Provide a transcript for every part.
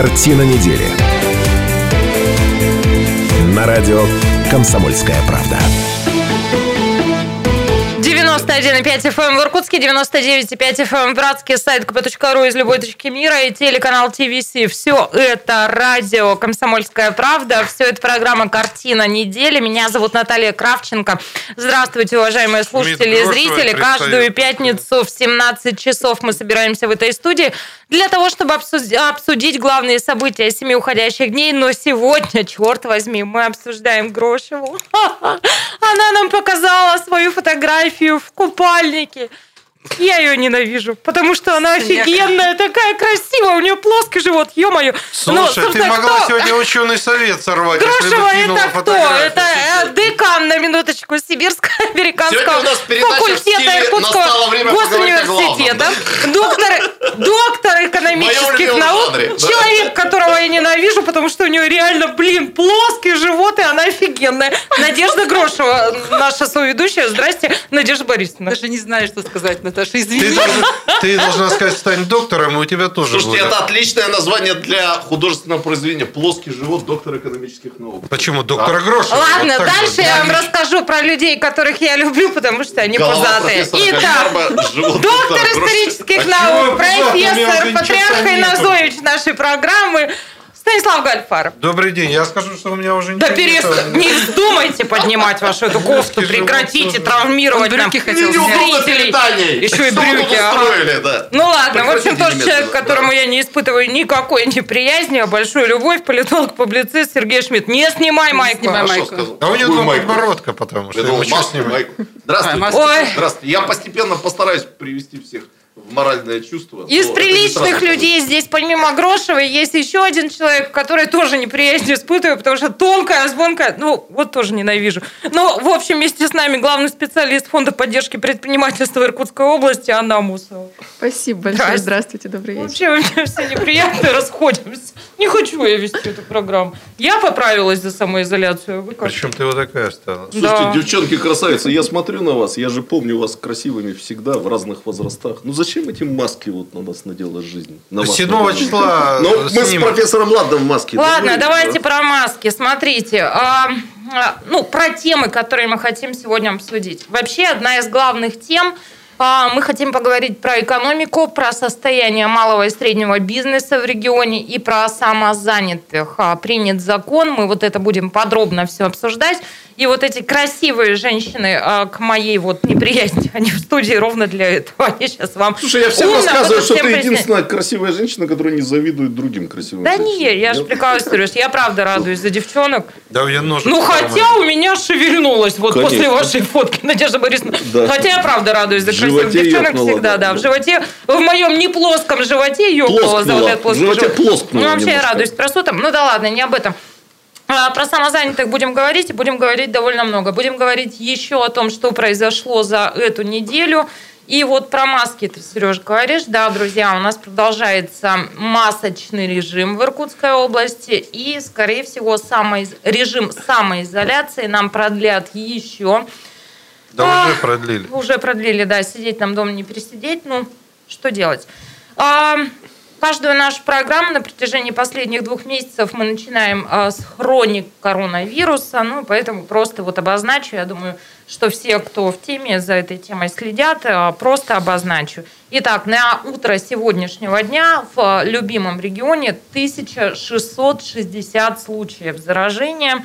Картина недели. На радио «Комсомольская правда». 91,5 FM в Иркутске, 99,5 FM в Братске, сайт kp.ру из любой точки мира и телеканал ТВС. Все это радио «Комсомольская правда», все это программа «Картина недели». Меня зовут Наталья Кравченко. Здравствуйте, уважаемые слушатели и зрители. Каждую пятницу в 17 часов мы собираемся в этой студии для того, чтобы обсудить главные события семи уходящих дней. Но сегодня, черт возьми, мы обсуждаем Грошеву. Она нам показала свою фотографию в купальнике. Я ее ненавижу, потому что она офигенная, такая красивая, у нее плоский живот, ё-моё. Слушай, Но, ты могла кто? сегодня ученый совет сорвать, Грошева это кто? Это э, декан, на минуточку, Сибирско-американского факультета Иркутского госуниверситета, доктор, доктор экономических наук, человек, которого я ненавижу, потому что у нее реально, блин, плоский живот, и она офигенная. Надежда Грошева, наша соведущая. Здрасте, Надежда Борисовна. Даже не знаю, что сказать, Наташа, извини. Ты, ты должна сказать, стань доктором, и у тебя тоже Слушайте, будет. это отличное название для художественного произведения. Плоский живот доктор экономических наук. Почему? Доктора да? Грошева. Ладно, вот дальше вот. я вам расскажу про людей, которых я люблю, потому что они Голова пузатые. Итак, доктор исторических а наук, профессор, патриарх Инозович нашей программы, Станислав Гальфаров. Добрый день. Я скажу, что у меня уже Да перестань. Не вздумайте поднимать вашу эту кофту. Прекратите травмировать нам зрителей. Еще и брюки. Ага. Ну ладно. В общем, тот человек, которому я не испытываю никакой неприязни, а большую любовь, политолог, публицист Сергей Шмидт. Не снимай майку. Снимай майку. А у него подбородка, потому что? Здравствуйте. Здравствуйте. Я постепенно постараюсь привести всех в моральное чувство. Из приличных людей здесь, помимо Грошевой, есть еще один человек, который тоже неприязнь испытываю, потому что тонкая, звонкая, ну, вот тоже ненавижу. Но, в общем, вместе с нами главный специалист Фонда поддержки предпринимательства Иркутской области Анна Мусова. Спасибо большое. Здравствуйте, добрый вечер. Вообще, у меня все неприятно, расходимся. Не хочу я вести эту программу. Я поправилась за самоизоляцию. Вы как? Причем ты вот такая стала. Слушайте, да. девчонки красавицы, я смотрю на вас, я же помню вас красивыми всегда, в разных возрастах. Ну, зачем зачем эти маски вот на нас надела жизнь? На 7 числа Ну, мы с профессором Ладом в маске. Ладно, давайте про маски. Смотрите, а, а, ну, про темы, которые мы хотим сегодня обсудить. Вообще, одна из главных тем а, мы хотим поговорить про экономику, про состояние малого и среднего бизнеса в регионе и про самозанятых. Принят закон, мы вот это будем подробно все обсуждать. И вот эти красивые женщины а, к моей вот неприязни, они в студии ровно для этого. Они сейчас вам Слушай, я всем рассказываю, что ты единственная красивая женщина, которая не завидует другим красивым Да не, я же прикалываюсь, я правда радуюсь за девчонок. Да, я ножик. Ну, хотя у меня шевельнулось вот после вашей фотки, Надежда Борисовна. Хотя я правда радуюсь за красивых девчонок всегда, да. В животе, в моем не плоском животе ёкнуло за вот этот плоский живот. плоскнуло Ну, вообще я радуюсь красотам. Ну да ладно, не об этом. А, про самозанятых будем говорить, будем говорить довольно много. Будем говорить еще о том, что произошло за эту неделю. И вот про маски ты, Сереж, говоришь. Да, друзья, у нас продолжается масочный режим в Иркутской области. И, скорее всего, самый, режим самоизоляции нам продлят еще. Да, а, уже продлили. Уже продлили, да. Сидеть нам дома не пересидеть. Ну, что делать? А, Каждую нашу программу на протяжении последних двух месяцев мы начинаем а, с хроник коронавируса, ну, поэтому просто вот обозначу, я думаю, что все, кто в теме, за этой темой следят, а, просто обозначу. Итак, на утро сегодняшнего дня в любимом регионе 1660 случаев заражения.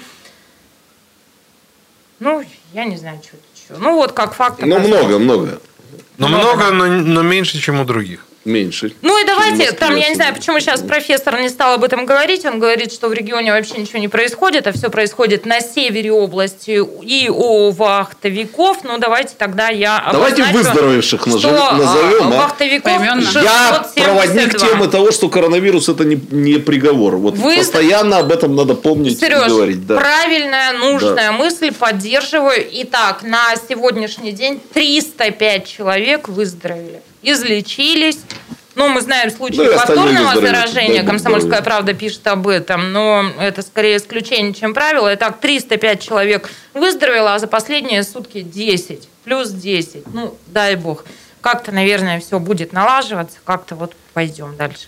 Ну, я не знаю, что это еще. Ну, вот как факт. Ну, много, много. Но много, но, но меньше, чем у других меньше. Ну и давайте, там, я не знаю, почему сейчас профессор не стал об этом говорить. Он говорит, что в регионе вообще ничего не происходит, а все происходит на севере области и у вахтовиков. Ну давайте тогда я Давайте выздоровевших назовем. А, вахтовиков Я проводник темы того, что коронавирус это не, не приговор. Вот Вы... постоянно об этом надо помнить Сереж, и говорить. Да. правильная, нужная да. мысль, поддерживаю. Итак, на сегодняшний день 305 человек выздоровели излечились. Ну, мы знаем случаи ну, повторного заражения. Да, Комсомольская да. правда пишет об этом, но это скорее исключение, чем правило. Итак, 305 человек выздоровело, а за последние сутки 10. Плюс 10. Ну, дай бог. Как-то, наверное, все будет налаживаться. Как-то вот пойдем дальше.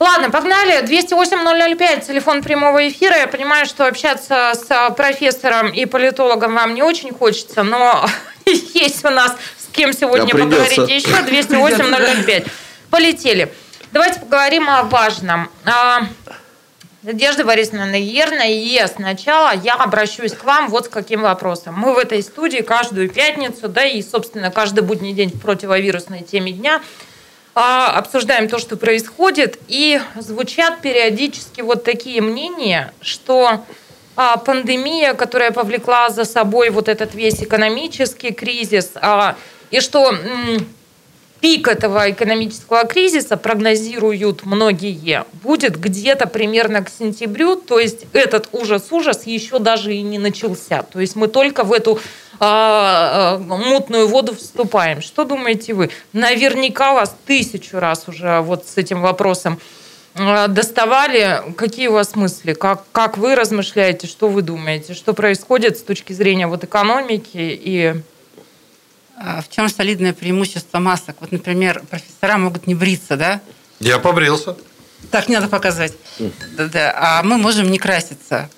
Ладно, погнали. 208-005, телефон прямого эфира. Я понимаю, что общаться с профессором и политологом вам не очень хочется, но есть у нас кем сегодня да, поговорить еще. 208-005. Полетели. Давайте поговорим о важном. А, Надежда Борисовна, наверное, сначала я обращусь к вам вот с каким вопросом. Мы в этой студии каждую пятницу, да и, собственно, каждый будний день в противовирусной теме дня а, обсуждаем то, что происходит, и звучат периодически вот такие мнения, что а, пандемия, которая повлекла за собой вот этот весь экономический кризис, и что пик этого экономического кризиса, прогнозируют многие, будет где-то примерно к сентябрю, то есть этот ужас-ужас еще даже и не начался. То есть мы только в эту а, мутную воду вступаем. Что думаете вы? Наверняка вас тысячу раз уже вот с этим вопросом а, доставали. Какие у вас мысли? Как, как вы размышляете? Что вы думаете? Что происходит с точки зрения вот экономики и в чем солидное преимущество масок? Вот, например, профессора могут не бриться, да? Я побрился. Так не надо показать. Да-да. А мы можем не краситься.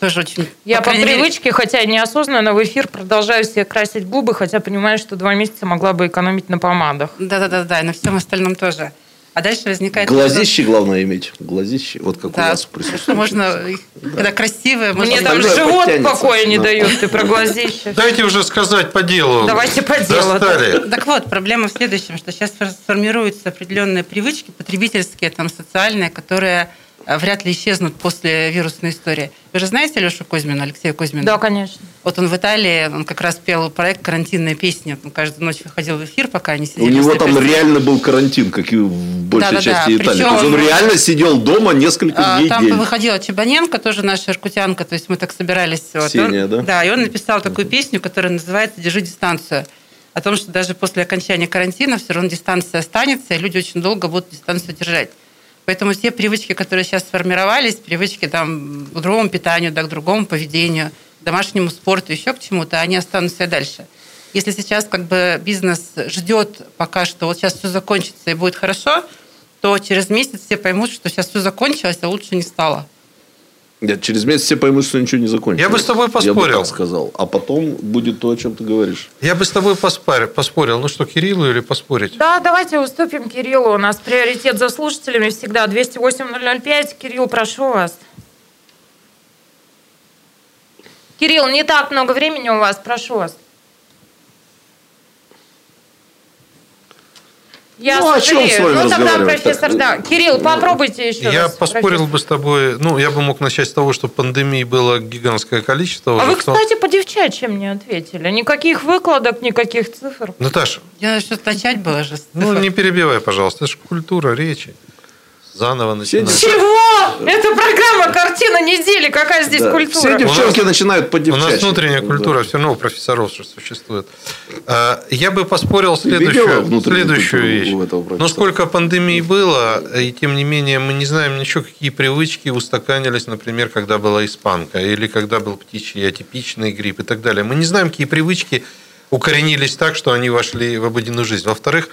Тоже очень... Я по, по привычке, мере... хотя неосознанно в эфир продолжаю себе красить губы, хотя понимаю, что два месяца могла бы экономить на помадах. Да-да-да, и на всем остальном тоже. А дальше возникает... Глазище вопрос... главное иметь. Глазище, вот как да, у вас присутствует. Можно, когда красивое... Мне там живот покоя не дает, ты про глазище. Дайте уже сказать по делу. Давайте по делу. Достали. Так вот, проблема в следующем, что сейчас сформируются определенные привычки потребительские, там, социальные, которые вряд ли исчезнут после вирусной истории. Вы же знаете Лешу Кузьмина, Алексея Кузьмина? Да, конечно. Вот он в Италии, он как раз пел проект «Карантинная песня». Он каждую ночь выходил в эфир, пока они сидели. У него там пресс... реально был карантин, как и в большей да, части да, Италии. Причем... То есть он реально сидел дома несколько а, дней. Там день. выходила Чебаненко, тоже наша иркутянка, то есть мы так собирались. Ксения, вот. он, да? Да, и он написал такую песню, которая называется «Держи дистанцию» о том, что даже после окончания карантина все равно дистанция останется, и люди очень долго будут дистанцию держать. Поэтому все привычки, которые сейчас сформировались, привычки там, к другому питанию, да, к другому поведению, к домашнему спорту, еще к чему-то, они останутся и дальше. Если сейчас как бы бизнес ждет пока что вот сейчас все закончится и будет хорошо, то через месяц все поймут, что сейчас все закончилось, а лучше не стало. Нет, через месяц все поймут, что ничего не закончилось. Я бы с тобой поспорил. Я бы так сказал. А потом будет то, о чем ты говоришь. Я бы с тобой поспорил. поспорил. Ну что, Кириллу или поспорить? Да, давайте уступим Кириллу. У нас приоритет за слушателями всегда. 208-005. Кирилл, прошу вас. Кирилл, не так много времени у вас. Прошу вас. Я ну, сожалею. о чем с вами Ну, тогда, профессор, так, да. Кирилл, попробуйте еще Я раз, поспорил профессор. бы с тобой, ну, я бы мог начать с того, что пандемии было гигантское количество. А вы, кстати, по девчачьим не ответили. Никаких выкладок, никаких цифр. Наташа. Я что-то начать было же. Ну, не перебивай, пожалуйста. Это же культура речи заново начинать. Чего? Это программа «Картина недели». Какая здесь да. культура? Все девчонки нас, начинают поддевчать. У нас внутренняя культура да. все равно у профессоров существует. А, я бы поспорил следующую, следующую вещь. Но сколько пандемий было, и тем не менее мы не знаем ничего, какие привычки устаканились, например, когда была испанка, или когда был птичий атипичный грипп и так далее. Мы не знаем, какие привычки укоренились так, что они вошли в обыденную жизнь. Во-вторых,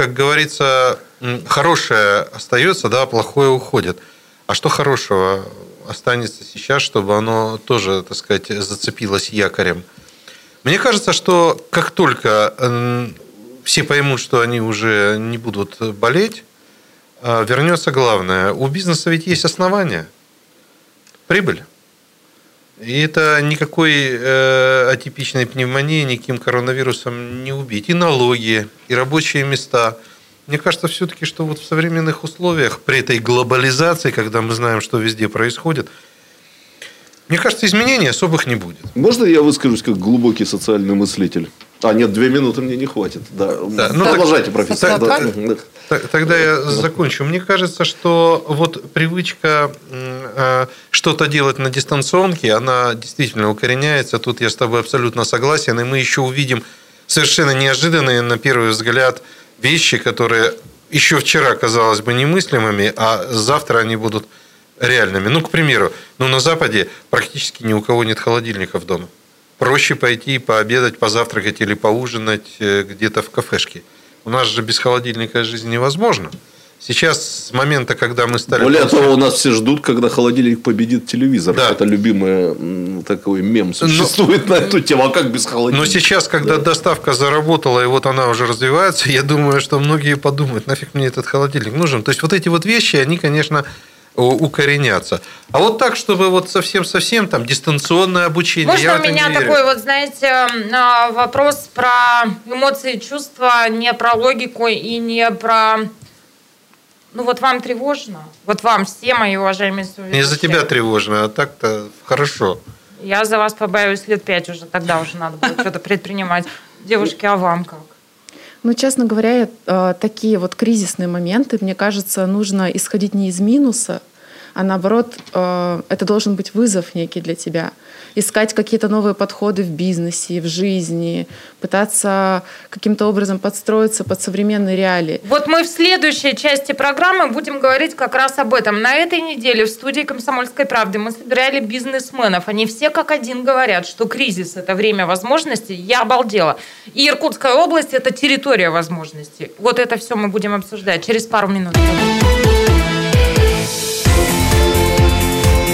как говорится, хорошее остается, да, плохое уходит. А что хорошего останется сейчас, чтобы оно тоже, так сказать, зацепилось якорем? Мне кажется, что как только все поймут, что они уже не будут болеть, а, вернется главное. У бизнеса ведь есть основания. Прибыль. И это никакой э, атипичной пневмонии, никаким коронавирусом не убить. И налоги, и рабочие места. Мне кажется, все-таки, что вот в современных условиях, при этой глобализации, когда мы знаем, что везде происходит, мне кажется, изменений особых не будет. Можно я выскажусь как глубокий социальный мыслитель? А, нет, две минуты мне не хватит. Да. Да. Ну, Продолжайте, так, профессор. Да. Тогда я закончу. Мне кажется, что вот привычка э, что-то делать на дистанционке, она действительно укореняется. Тут я с тобой абсолютно согласен. И мы еще увидим совершенно неожиданные, на первый взгляд, вещи, которые еще вчера казалось бы немыслимыми, а завтра они будут реальными. Ну, к примеру, ну, на Западе практически ни у кого нет холодильников дома проще пойти пообедать, позавтракать или поужинать э, где-то в кафешке. У нас же без холодильника жизнь невозможна. Сейчас с момента, когда мы стали... Более того, у нас все ждут, когда холодильник победит телевизор. Да. Это любимый такой мем ну, существует Но... на эту тему. А как без холодильника? Но сейчас, когда да. доставка заработала, и вот она уже развивается, я думаю, что многие подумают, нафиг мне этот холодильник нужен. То есть, вот эти вот вещи, они, конечно, укоренятся. А вот так, чтобы вот совсем-совсем там дистанционное обучение. Можно у меня такой вот, знаете, а, вопрос про эмоции, чувства, не про логику и не про ну вот вам тревожно? Вот вам все мои уважаемые соведущие. Не за тебя тревожно, а так-то хорошо. Я за вас побоюсь лет пять уже, тогда уже надо было что-то предпринимать. Девушки, а вам как? Ну, честно говоря, э, такие вот кризисные моменты, мне кажется, нужно исходить не из минуса, а наоборот, э, это должен быть вызов некий для тебя. Искать какие-то новые подходы в бизнесе, в жизни, пытаться каким-то образом подстроиться под современные реалии. Вот мы в следующей части программы будем говорить как раз об этом. На этой неделе в студии «Комсомольской правды» мы собирали бизнесменов. Они все как один говорят, что кризис – это время возможностей. Я обалдела. И Иркутская область – это территория возможностей. Вот это все мы будем обсуждать через пару минут.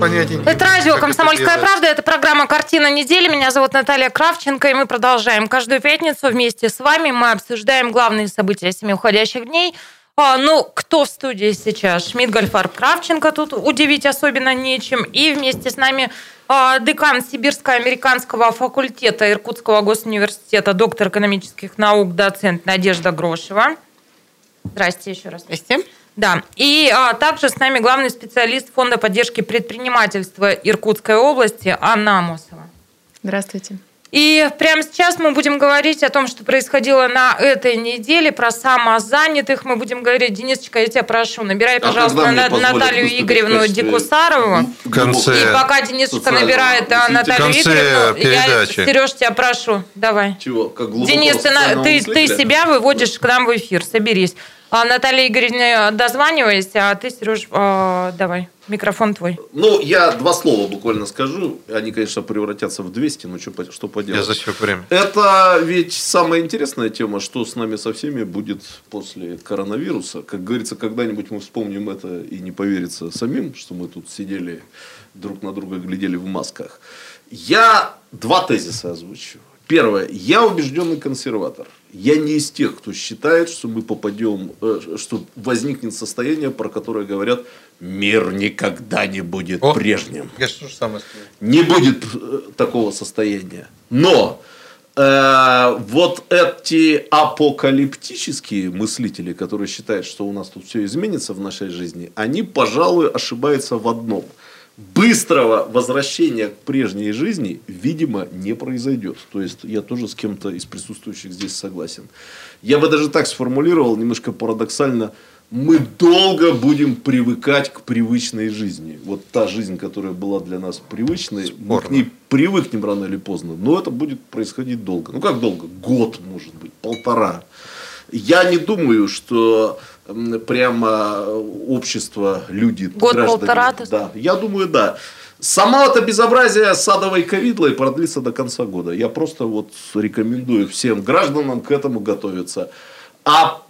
понятия Это радио «Комсомольская это правда». Это программа «Картина недели». Меня зовут Наталья Кравченко, и мы продолжаем. Каждую пятницу вместе с вами мы обсуждаем главные события семи уходящих дней. А, ну, кто в студии сейчас? Шмидт, Гольфарб, Кравченко. Тут удивить особенно нечем. И вместе с нами а, декан Сибирско-американского факультета Иркутского госуниверситета, доктор экономических наук, доцент Надежда Грошева. Здрасте еще раз. Здрасте. Да, и а, также с нами главный специалист Фонда поддержки предпринимательства Иркутской области Анна Амосова. Здравствуйте. И прямо сейчас мы будем говорить о том, что происходило на этой неделе, про самозанятых. Мы будем говорить, Денисочка, я тебя прошу, набирай, а пожалуйста, на, Наталью Игоревну Дикусарову. В конце. И пока Денисочка набирает а, Наталью Игоревну, передачи. я, Сереж, тебя прошу, давай. Чего? Как Денис, ты, ты, ты себя выводишь к нам в эфир, соберись. А, Наталья Игоревна, дозванивайся, а ты, Сереж, э, давай, микрофон твой. Ну, я два слова буквально скажу. Они, конечно, превратятся в 200, но что, что поделать. Я засек время. Это ведь самая интересная тема, что с нами со всеми будет после коронавируса. Как говорится, когда-нибудь мы вспомним это и не поверится самим, что мы тут сидели друг на друга, глядели в масках. Я два тезиса озвучу. Первое. Я убежденный консерватор. Я не из тех, кто считает, что мы попадем, э, что возникнет состояние, про которое говорят, мир никогда не будет О, прежним. Я что же самое не будет э, такого состояния. Но э, вот эти апокалиптические мыслители, которые считают, что у нас тут все изменится в нашей жизни, они, пожалуй, ошибаются в одном – быстрого возвращения к прежней жизни, видимо, не произойдет. То есть, я тоже с кем-то из присутствующих здесь согласен. Я бы даже так сформулировал, немножко парадоксально, мы долго будем привыкать к привычной жизни. Вот та жизнь, которая была для нас привычной, Спорно. мы к ней привыкнем рано или поздно. Но это будет происходить долго. Ну как долго? Год, может быть, полтора. Я не думаю, что прямо общество, люди, Год-полтора? Да, я думаю, да. Сама это безобразие садовой ковидлой продлится до конца года. Я просто вот рекомендую всем гражданам к этому готовиться. А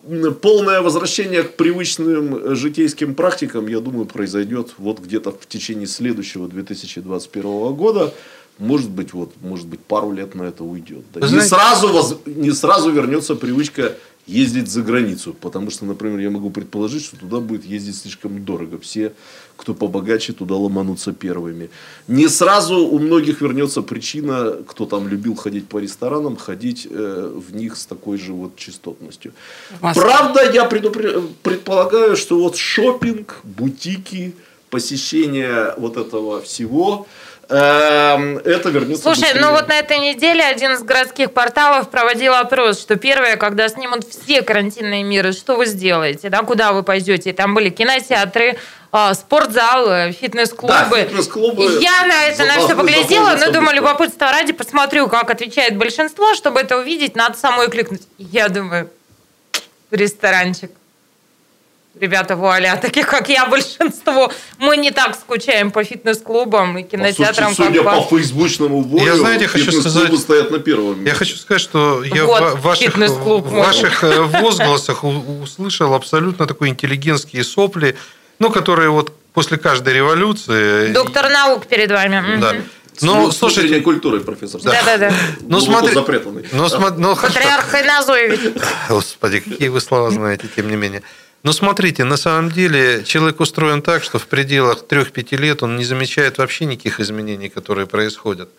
полное возвращение к привычным житейским практикам, я думаю, произойдет вот где-то в течение следующего 2021 года. Может быть, вот, может быть, пару лет на это уйдет. Да. Не, сразу, не сразу вернется привычка ездить за границу. Потому что, например, я могу предположить, что туда будет ездить слишком дорого. Все, кто побогаче, туда ломанутся первыми. Не сразу у многих вернется причина, кто там любил ходить по ресторанам, ходить э, в них с такой же вот частотностью. Правда, я предупр... предполагаю, что вот шопинг, бутики, посещение вот этого всего – это вернется Слушай, быстрее. ну вот на этой неделе один из городских порталов проводил опрос, что первое, когда снимут все карантинные меры, что вы сделаете, да, куда вы пойдете. Там были кинотеатры, а, спортзалы, фитнес-клубы. Да, фитнес-клубы. Я на это на все поглядела, но думаю, любопытство ради посмотрю, как отвечает большинство, чтобы это увидеть, надо самой кликнуть. Я думаю, ресторанчик ребята вуаля, таких как я, большинство, мы не так скучаем по фитнес-клубам и кинотеатрам. По судя по фейсбучному волю, я, знаете, хочу сказать, стоят на первом месте. Я хочу сказать, что я вот, в ваших, в ваших э, возгласах услышал абсолютно такой интеллигентские сопли, ну, которые вот после каждой революции... Доктор наук перед вами. Да. Ну, слушайте, культурой, профессор. Да, да, да. Ну, смотри, запретанный. Ну, ну, Патриарх Хайназоевич. Господи, какие вы слова знаете, тем не менее. Но смотрите, на самом деле человек устроен так, что в пределах 3-5 лет он не замечает вообще никаких изменений, которые происходят.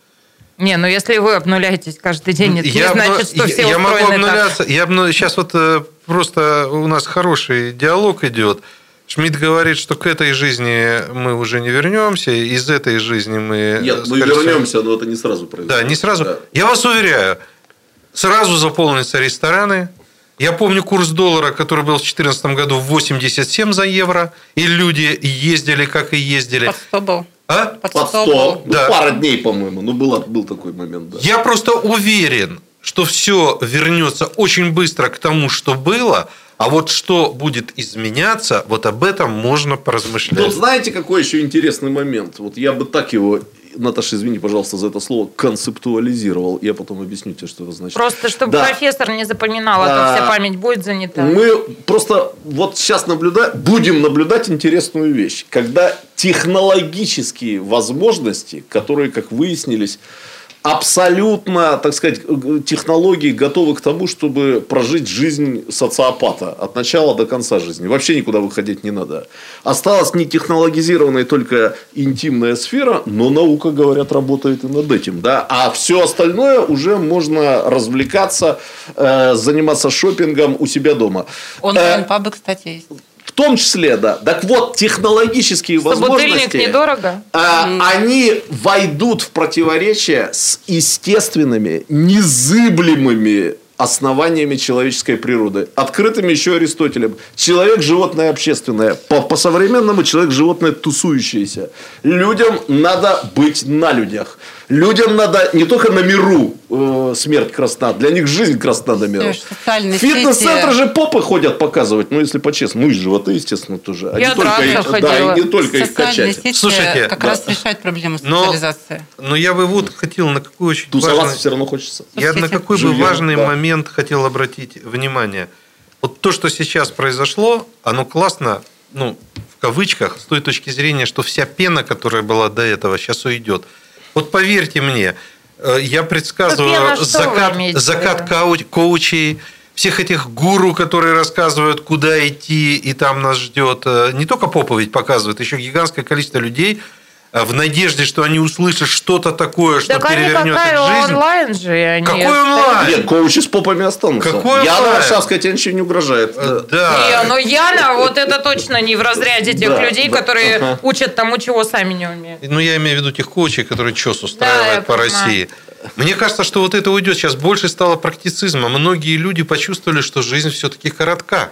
Не, ну если вы обнуляетесь каждый день, это я не значит, что все я могу обнуляться. Так. Я обну... Сейчас вот э, просто у нас хороший диалог идет. Шмидт говорит, что к этой жизни мы уже не вернемся, из этой жизни мы... Нет, мы вернемся, но это не сразу произойдет. Да, не сразу. Да. Я вас уверяю, сразу заполнятся рестораны, я помню курс доллара, который был в 2014 году 87 за евро, и люди ездили, как и ездили. Под 100 был. А? Под 100. Под 100. Ну, да. пара дней, по-моему. Ну, был, был такой момент, да. Я просто уверен, что все вернется очень быстро к тому, что было, а вот что будет изменяться, вот об этом можно поразмышлять. Вот знаете, какой еще интересный момент? Вот я бы так его Наташа, извини, пожалуйста, за это слово, концептуализировал. Я потом объясню тебе, что это значит. Просто, чтобы да. профессор не запоминал, а то вся память будет занята. Мы просто вот сейчас наблюдаем, будем наблюдать интересную вещь. Когда технологические возможности, которые, как выяснились, абсолютно, так сказать, технологии готовы к тому, чтобы прожить жизнь социопата от начала до конца жизни. Вообще никуда выходить не надо. Осталась не технологизированная только интимная сфера, но наука, говорят, работает и над этим. Да? А все остальное уже можно развлекаться, э, заниматься шопингом у себя дома. Онлайн-пабы, э, кстати, есть. В том числе, да. Так вот, технологические возможности... недорого. А, mm. Они войдут в противоречие с естественными, незыблемыми основаниями человеческой природы. Открытыми еще Аристотелем. Человек – животное общественное. По, по современному человек – животное тусующееся. Людям надо быть на людях. Людям надо не только на миру э, смерть красна, для них жизнь красна на миру. Фитнес-центры же попы ходят показывать, ну, если по-честному. Ну, и животы, естественно, тоже. А Я не только их, да, и не только их качать. Сети Слушайте, как да. раз решает проблему социализации. Но, но я бы вот хотел на какой очень Тусоваться важный... все равно хочется. Я на какой бы важный да. момент хотел обратить внимание. Вот то, что сейчас произошло, оно классно, ну, в кавычках, с той точки зрения, что вся пена, которая была до этого, сейчас уйдет. Вот поверьте мне, э, я предсказываю закат, закат коучей, всех этих гуру, которые рассказывают, куда идти, и там нас ждет. Э, не только попа ведь показывает, еще гигантское количество людей – в надежде, что они услышат что-то такое, что так перевернет их жизнь. онлайн же. Они Какой онлайн? Нет, коучи с попами останутся. Какой Яна Варшавская тебе ничего не угрожает. Э, да. Не, но Яна, вот это точно не в разряде тех да, людей, да, которые ага. учат тому, чего сами не умеют. Ну, я имею в виду тех коучей, которые ЧОС устраивают да, по понимаю. России. Мне кажется, что вот это уйдет. Сейчас больше стало практицизма. Многие люди почувствовали, что жизнь все-таки коротка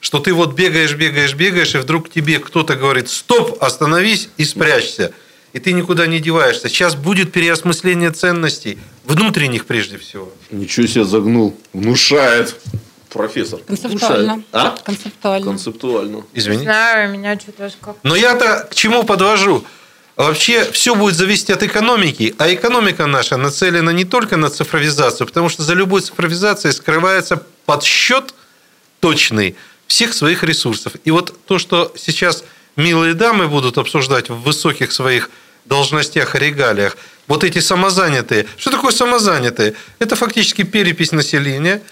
что ты вот бегаешь, бегаешь, бегаешь, и вдруг тебе кто-то говорит, стоп, остановись и спрячься. И ты никуда не деваешься. Сейчас будет переосмысление ценностей, внутренних прежде всего. Ничего себе загнул. Внушает профессор. Концептуально. А? Концептуально. Концептуально. Извини. Не знаю, меня что-то как... Но я-то к чему подвожу? Вообще все будет зависеть от экономики, а экономика наша нацелена не только на цифровизацию, потому что за любой цифровизацией скрывается подсчет точный всех своих ресурсов. И вот то, что сейчас милые дамы будут обсуждать в высоких своих должностях и регалиях, вот эти самозанятые. Что такое самозанятые? Это фактически перепись населения.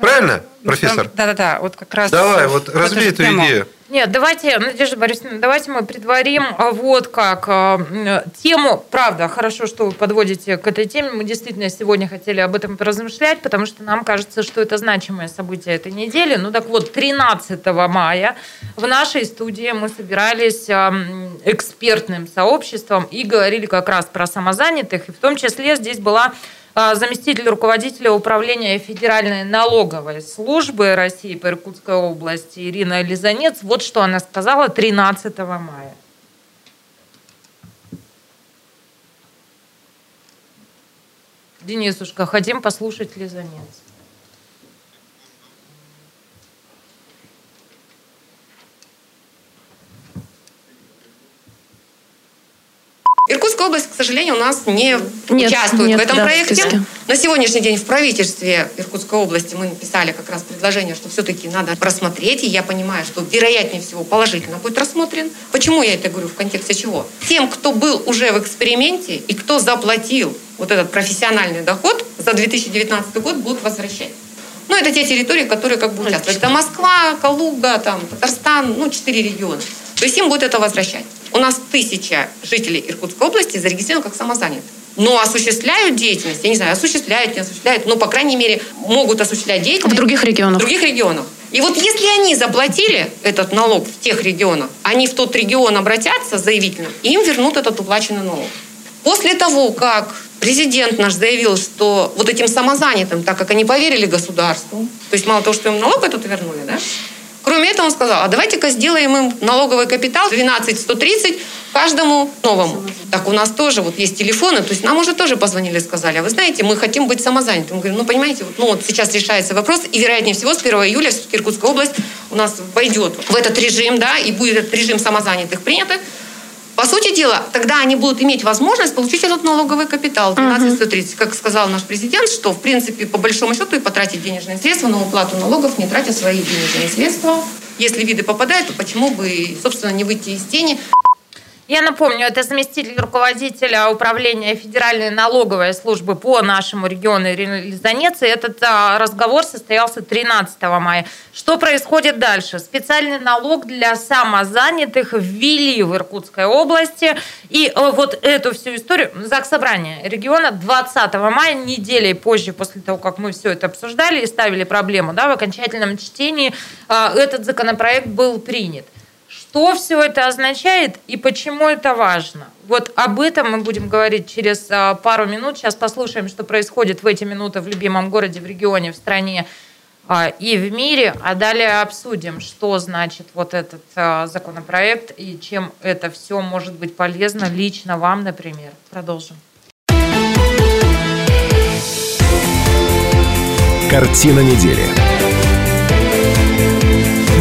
Правильно, профессор? Да-да-да, вот как раз... Давай, вот разбей эту идею. Нет, давайте, Надежда Борисовна, давайте мы предварим а, вот как а, тему. Правда, хорошо, что вы подводите к этой теме. Мы действительно сегодня хотели об этом поразмышлять, потому что нам кажется, что это значимое событие этой недели. Ну так вот, 13 мая в нашей студии мы собирались а, экспертным сообществом и говорили как раз про самозанятых. И в том числе здесь была заместитель руководителя управления Федеральной налоговой службы России по Иркутской области Ирина Лизанец. Вот что она сказала 13 мая. Денисушка, хотим послушать Лизанец. Иркутская область, к сожалению, у нас не нет, участвует нет, в этом да, проекте. На сегодняшний день в правительстве Иркутской области мы написали как раз предложение, что все-таки надо рассмотреть, и я понимаю, что вероятнее всего положительно будет рассмотрен. Почему я это говорю? В контексте чего? Тем, кто был уже в эксперименте и кто заплатил вот этот профессиональный доход за 2019 год, будут возвращать. Ну, это те территории, которые как бы участвуют. Это Москва, Калуга, там, Татарстан, ну, четыре региона. То есть им будет это возвращать. У нас тысяча жителей Иркутской области зарегистрированы как самозанятые. Но осуществляют деятельность, я не знаю, осуществляют, не осуществляют, но, по крайней мере, могут осуществлять деятельность. В других регионах. В других регионах. И вот если они заплатили этот налог в тех регионах, они в тот регион обратятся заявительно, и им вернут этот уплаченный налог. После того, как президент наш заявил, что вот этим самозанятым, так как они поверили государству, то есть мало того, что им налог этот вернули, да, Кроме этого, он сказал, а давайте-ка сделаем им налоговый капитал 12-130 каждому новому. Так у нас тоже вот есть телефоны, то есть нам уже тоже позвонили и сказали, а вы знаете, мы хотим быть самозанятыми. Мы говорим, ну понимаете, вот, ну вот сейчас решается вопрос, и вероятнее всего с 1 июля все-таки Иркутская область у нас войдет в этот режим, да, и будет этот режим самозанятых принято. По сути дела, тогда они будут иметь возможность получить этот налоговый капитал 1230, как сказал наш президент, что, в принципе, по большому счету и потратить денежные средства на уплату налогов, не тратя свои денежные средства. Если виды попадают, то почему бы, собственно, не выйти из тени? Я напомню, это заместитель руководителя управления Федеральной налоговой службы по нашему региону Ирина Лизанец. И этот а, разговор состоялся 13 мая. Что происходит дальше? Специальный налог для самозанятых ввели в Иркутской области. И а, вот эту всю историю ЗАГС Собрания региона 20 мая, неделей позже, после того, как мы все это обсуждали и ставили проблему да, в окончательном чтении, а, этот законопроект был принят. Что все это означает и почему это важно? Вот об этом мы будем говорить через а, пару минут. Сейчас послушаем, что происходит в эти минуты в любимом городе, в регионе, в стране а, и в мире, а далее обсудим, что значит вот этот а, законопроект и чем это все может быть полезно лично вам, например. Продолжим. Картина недели.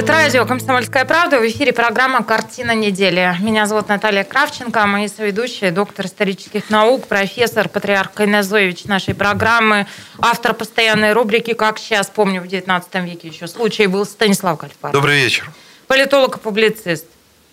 Это радио «Комсомольская правда». В эфире программа «Картина недели». Меня зовут Наталья Кравченко, а мои соведущие – доктор исторических наук, профессор, патриарх Кайназоевич нашей программы, автор постоянной рубрики «Как сейчас». Помню, в 19 веке еще случай был Станислав Кальпар. Добрый вечер. Политолог и публицист.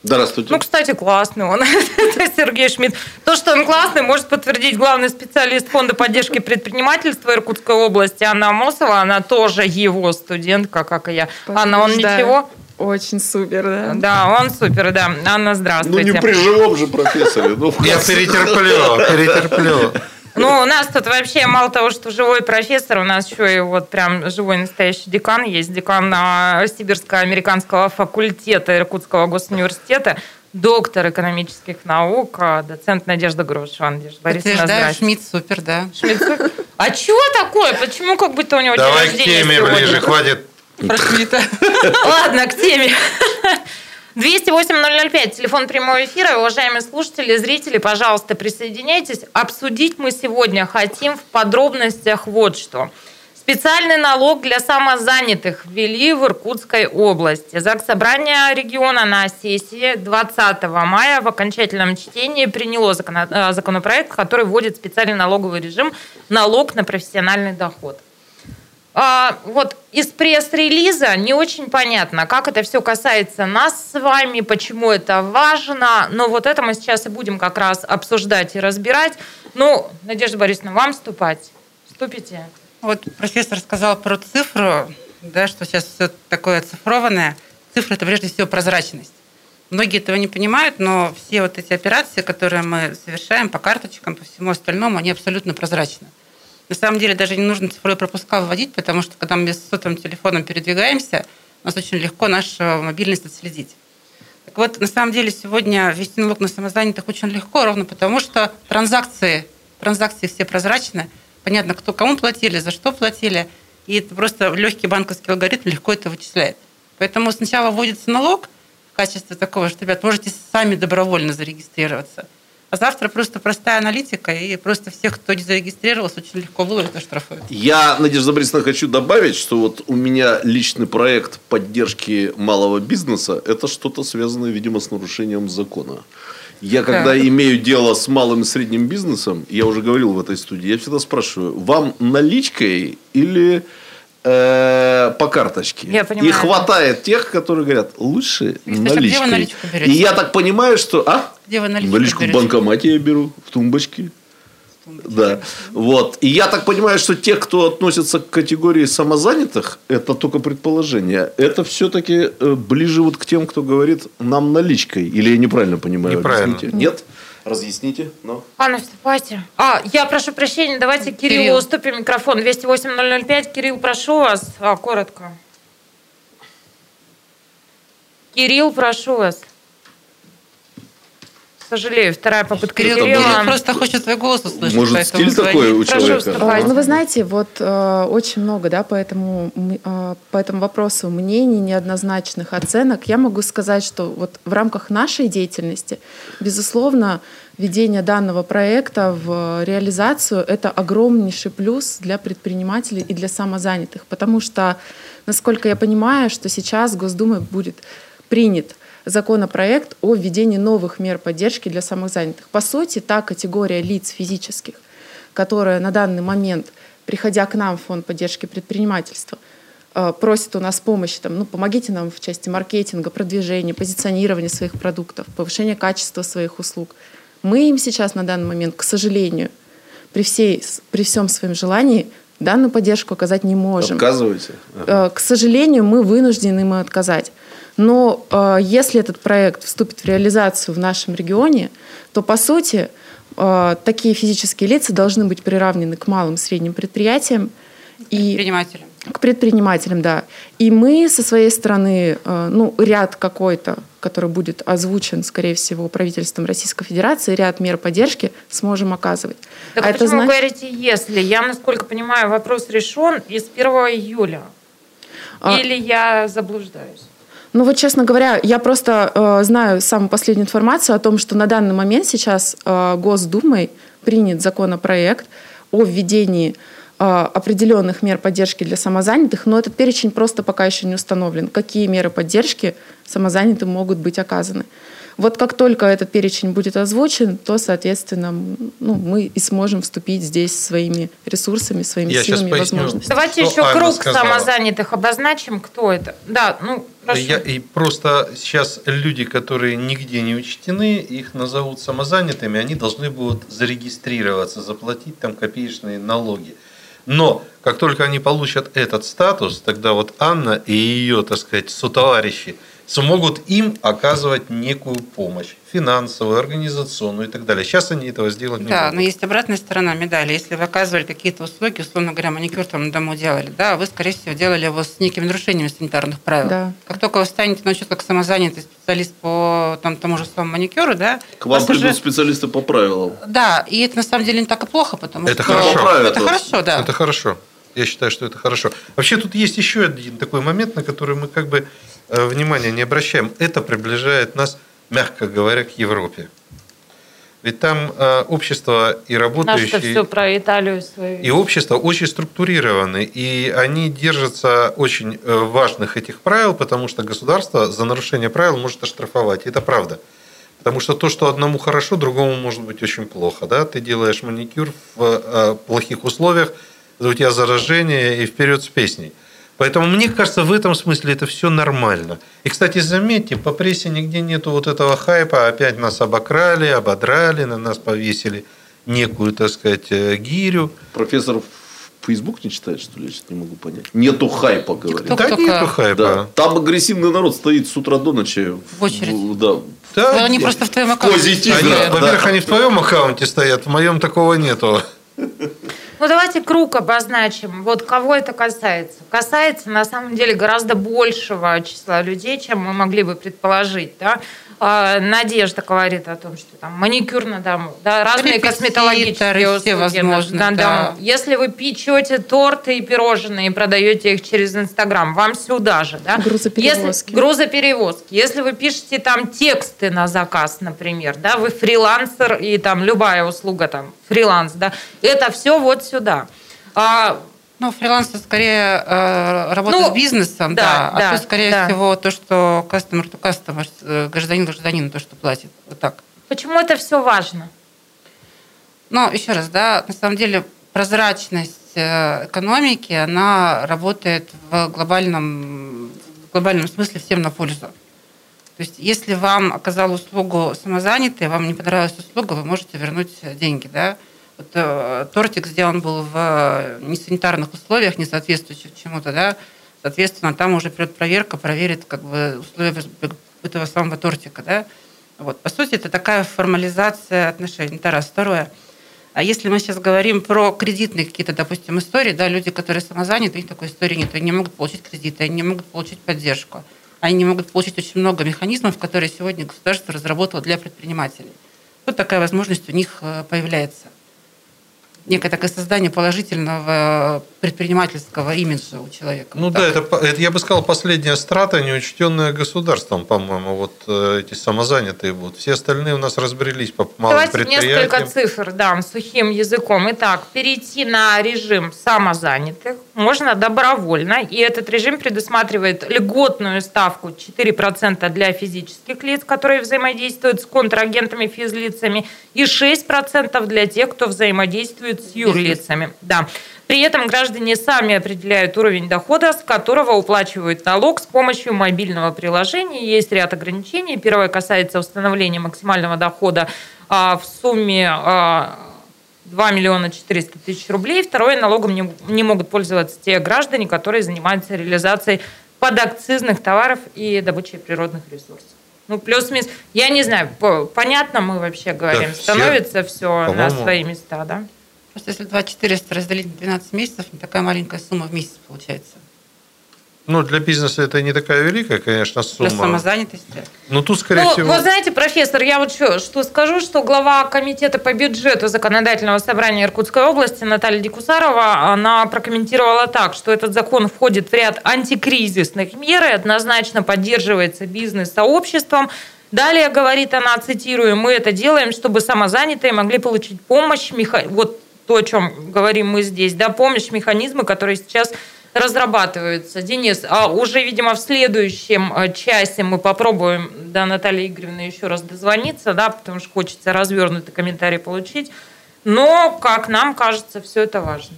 Здравствуйте. Ну, кстати, классный он, Сергей Шмидт. То, что он классный, может подтвердить главный специалист Фонда поддержки предпринимательства Иркутской области Анна Амосова. Она тоже его студентка, как и я. Анна, он ничего? Очень супер, да. Да, он супер, да. Анна, здравствуйте. Ну, не при живом же профессоре. Ну, я перетерплю, перетерплю. Ну, у нас тут вообще мало того, что живой профессор, у нас еще и вот прям живой настоящий декан есть, декан а, Сибирско-американского факультета Иркутского госуниверситета, доктор экономических наук, а, доцент Надежда Грошева. Надежда Борисовна, здравствуйте. Шмидт супер, да. Шмидт супер. А чего такое? Почему как будто у него Давай к теме ближе, хватит. Про Шмидта. Ладно, к теме. 208-005, телефон прямого эфира. Уважаемые слушатели, зрители, пожалуйста, присоединяйтесь. Обсудить мы сегодня хотим в подробностях вот что. Специальный налог для самозанятых ввели в Иркутской области. ЗАГС Собрания региона на сессии 20 мая в окончательном чтении приняло э, законопроект, который вводит специальный налоговый режим налог на профессиональный доход. А, вот из пресс-релиза не очень понятно, как это все касается нас с вами, почему это важно, но вот это мы сейчас и будем как раз обсуждать и разбирать. Ну, Надежда Борисовна, вам вступать. Вступите. Вот профессор сказал про цифру, да, что сейчас все такое оцифрованное. Цифра – это прежде всего прозрачность. Многие этого не понимают, но все вот эти операции, которые мы совершаем по карточкам, по всему остальному, они абсолютно прозрачны. На самом деле даже не нужно цифровой пропуска вводить, потому что когда мы с сотовым телефоном передвигаемся, у нас очень легко нашу мобильность отследить. Так вот, на самом деле сегодня ввести налог на самозанятых очень легко, ровно потому что транзакции, транзакции все прозрачны. Понятно, кто кому платили, за что платили. И это просто легкий банковский алгоритм легко это вычисляет. Поэтому сначала вводится налог в качестве такого, что, ребят, можете сами добровольно зарегистрироваться. А завтра просто простая аналитика, и просто всех, кто не зарегистрировался, очень легко выловят и штрафуют. Я, Надежда Борисовна, хочу добавить, что вот у меня личный проект поддержки малого бизнеса – это что-то связанное, видимо, с нарушением закона. Я когда да. имею дело с малым и средним бизнесом, я уже говорил в этой студии, я всегда спрашиваю, вам наличкой или э, по карточке. Я понимаю. И хватает тех, которые говорят, лучше Мистер, наличкой. Где вы наличку берете? И я так понимаю, что... А? Где вы наличку Наличку берете? в банкомате я беру, в тумбочке. Да. Вот. И я так понимаю, что те, кто относится к категории самозанятых, это только предположение. Это все-таки э, ближе вот к тем, кто говорит нам наличкой. Или я неправильно понимаю? Неправильно. Объясните? Нет? Разъясните. Но. Анна, вступайте. А, я прошу прощения, давайте Кириллу Кирилл. уступим микрофон. 208-005. Кирилл, прошу вас. А, коротко. Кирилл, прошу вас. Сожалею, вторая попытка Кирилл, Кирилла. Кирилл просто хочет свой голос услышать. Может, стиль такой у человека? Прошу, ну, вы знаете, вот э, очень много, да, по этому, э, по этому вопросу мнений, неоднозначных оценок. Я могу сказать, что вот в рамках нашей деятельности, безусловно, введение данного проекта в реализацию – это огромнейший плюс для предпринимателей и для самозанятых, потому что, насколько я понимаю, что сейчас Госдумой будет принят – законопроект о введении новых мер поддержки для самозанятых. По сути, та категория лиц физических, которая на данный момент, приходя к нам в фонд поддержки предпринимательства, э, просит у нас помощи, там, ну, помогите нам в части маркетинга, продвижения, позиционирования своих продуктов, повышения качества своих услуг. Мы им сейчас на данный момент, к сожалению, при, всей, при всем своем желании данную поддержку оказать не можем. Отказываете? Ага. Э, к сожалению, мы вынуждены им отказать. Но э, если этот проект вступит в реализацию в нашем регионе, то по сути э, такие физические лица должны быть приравнены к малым и средним предприятиям. И предпринимателям. К предпринимателям, да. И мы со своей стороны, э, ну, ряд какой-то, который будет озвучен, скорее всего, правительством Российской Федерации, ряд мер поддержки сможем оказывать. Так а почему это, вы говорите «если»? Я, насколько понимаю, вопрос решен из 1 июля. А... Или я заблуждаюсь? Ну вот, честно говоря, я просто э, знаю самую последнюю информацию о том, что на данный момент сейчас э, Госдумой принят законопроект о введении э, определенных мер поддержки для самозанятых, но этот перечень просто пока еще не установлен. Какие меры поддержки самозанятым могут быть оказаны? Вот как только этот перечень будет озвучен, то, соответственно, ну, мы и сможем вступить здесь своими ресурсами, своими Я силами и возможностями. Давайте еще Анна круг сказала. самозанятых обозначим, кто это. Да, ну, Я, и просто сейчас люди, которые нигде не учтены, их назовут самозанятыми, они должны будут зарегистрироваться, заплатить там копеечные налоги. Но как только они получат этот статус, тогда вот Анна и ее, так сказать, сотоварищи – смогут им оказывать некую помощь финансовую, организационную и так далее. Сейчас они этого сделать не да, могут. Да, но есть обратная сторона медали. Если вы оказывали какие-то услуги, условно говоря, маникюр там на дому делали, да, вы, скорее всего, делали его с некими нарушениями санитарных правил. Да. Как только вы станете на учет как самозанятый специалист по там, тому же самому маникюру, да. К вам придут уже... специалисты по правилам. Да, и это на самом деле не так и плохо, потому это что... Хорошо. Это хорошо, да. Это хорошо. Я считаю, что это хорошо. Вообще тут есть еще один такой момент, на который мы как бы внимания не обращаем, это приближает нас, мягко говоря, к Европе. Ведь там э, общество и работающие... Все про Италию свою. И общество очень структурированы, и они держатся очень э, важных этих правил, потому что государство за нарушение правил может оштрафовать. Это правда. Потому что то, что одному хорошо, другому может быть очень плохо. Да? Ты делаешь маникюр в э, плохих условиях, у тебя заражение и вперед с песней. Поэтому мне кажется, в этом смысле это все нормально. И, кстати, заметьте, по прессе нигде нету вот этого хайпа, опять нас обокрали, ободрали, на нас повесили некую, так сказать, э, гирю. Профессор Фейсбук не читает, что ли? Я не могу понять. Нету хайпа, говорит. Да, нету хайпа. Да. Там агрессивный народ стоит с утра до ночи. В очередь. Да. Да, они просто в твоем аккаунте. Позитивно. Они, да. Во-первых, они в твоем аккаунте стоят, в моем такого нету. Ну, давайте круг обозначим. Вот кого это касается? Касается, на самом деле, гораздо большего числа людей, чем мы могли бы предположить. Да? А, Надежда говорит о том, что там маникюр на дому, да, разные косметологические услуги. Возможно, на, на да. дому. Если вы печете торты и пирожные и продаете их через Инстаграм, вам сюда же. Да? Грузоперевозки. Если, грузоперевозки. Если вы пишете там тексты на заказ, например, да, вы фрилансер и там любая услуга там фриланс, да, это все вот сюда. А, ну, фриланс это скорее э, работа ну, с бизнесом, да, да, а тут, скорее да. всего, то, что customer to customer, э, гражданин гражданин то, что платит. Вот так. Почему это все важно? Ну, еще раз, да, на самом деле прозрачность э, экономики, она работает в глобальном, в глобальном смысле всем на пользу. То есть, если вам оказал услугу самозанятый, вам не понравилась услуга, вы можете вернуть деньги, да. Вот, э, тортик сделан был в э, несанитарных условиях, не соответствующих чему-то, да, соответственно, там уже придет проверка, проверит как бы условия этого самого тортика, да. Вот. По сути, это такая формализация отношений. Это раз. Второе. А если мы сейчас говорим про кредитные какие-то, допустим, истории, да, люди, которые самозаняты, у них такой истории нет, они не могут получить кредиты, они не могут получить поддержку, они не могут получить очень много механизмов, которые сегодня государство разработало для предпринимателей. Вот такая возможность у них э, появляется некое такое создание положительного предпринимательского имиджа у человека. Ну так. да, это, это, я бы сказал, последняя страта, не учтенная государством, по-моему, вот э, эти самозанятые будут. Все остальные у нас разбрелись по малым Давайте предприятиям. несколько цифр дам сухим языком. Итак, перейти на режим самозанятых можно добровольно, и этот режим предусматривает льготную ставку 4% для физических лиц, которые взаимодействуют с контрагентами физлицами, и 6% для тех, кто взаимодействует с юрлицами. Да. При этом граждане сами определяют уровень дохода, с которого уплачивают налог с помощью мобильного приложения. Есть ряд ограничений. Первое касается установления максимального дохода а, в сумме 2 а, миллиона 400 тысяч рублей. Второе, налогом не, не могут пользоваться те граждане, которые занимаются реализацией подакцизных товаров и добычей природных ресурсов. Ну, плюс-минус. Я не знаю, понятно мы вообще говорим. Да, Становится все на свои места, да? Просто если 2400 разделить на 12 месяцев, не такая маленькая сумма в месяц получается. Ну, для бизнеса это не такая великая, конечно, сумма. Для самозанятости. Ну, тут, скорее ну, всего... Вы знаете, профессор, я вот что, что скажу, что глава комитета по бюджету Законодательного собрания Иркутской области Наталья Дикусарова, она прокомментировала так, что этот закон входит в ряд антикризисных мер и однозначно поддерживается бизнес-сообществом. Далее, говорит она, цитирую, мы это делаем, чтобы самозанятые могли получить помощь, вот то, о чем говорим мы здесь, да, помощь, механизмы, которые сейчас разрабатываются. Денис, а уже, видимо, в следующем э, часе мы попробуем до Натальи Игоревны еще раз дозвониться, да, потому что хочется развернутый комментарий получить. Но, как нам кажется, все это важно.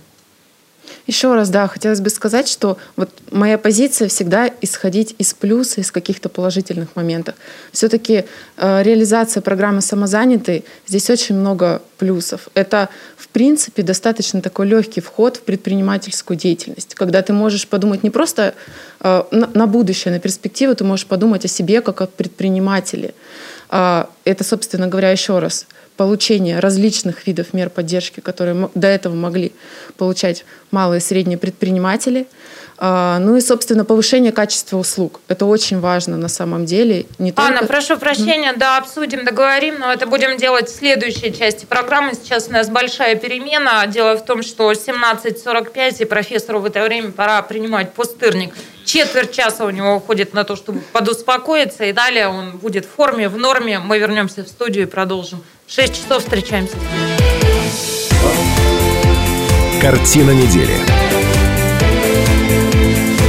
Еще раз, да, хотелось бы сказать, что вот моя позиция всегда исходить из плюса, из каких-то положительных моментов. Все-таки э, реализация программы «Самозанятый» здесь очень много плюсов. Это, принципе, достаточно такой легкий вход в предпринимательскую деятельность, когда ты можешь подумать не просто э, на, будущее, на перспективу, ты можешь подумать о себе как о предпринимателе. Э, это, собственно говоря, еще раз – получения различных видов мер поддержки, которые до этого могли получать малые и средние предприниматели. А, ну и, собственно, повышение качества услуг. Это очень важно на самом деле. Не Анна, только... прошу прощения, да, обсудим, договорим, но это будем делать в следующей части программы. Сейчас у нас большая перемена. Дело в том, что 17.45, и профессору в это время пора принимать пустырник. Четверть часа у него уходит на то, чтобы подуспокоиться, и далее он будет в форме, в норме. Мы вернемся в студию и продолжим 6 часов встречаемся. Картина недели.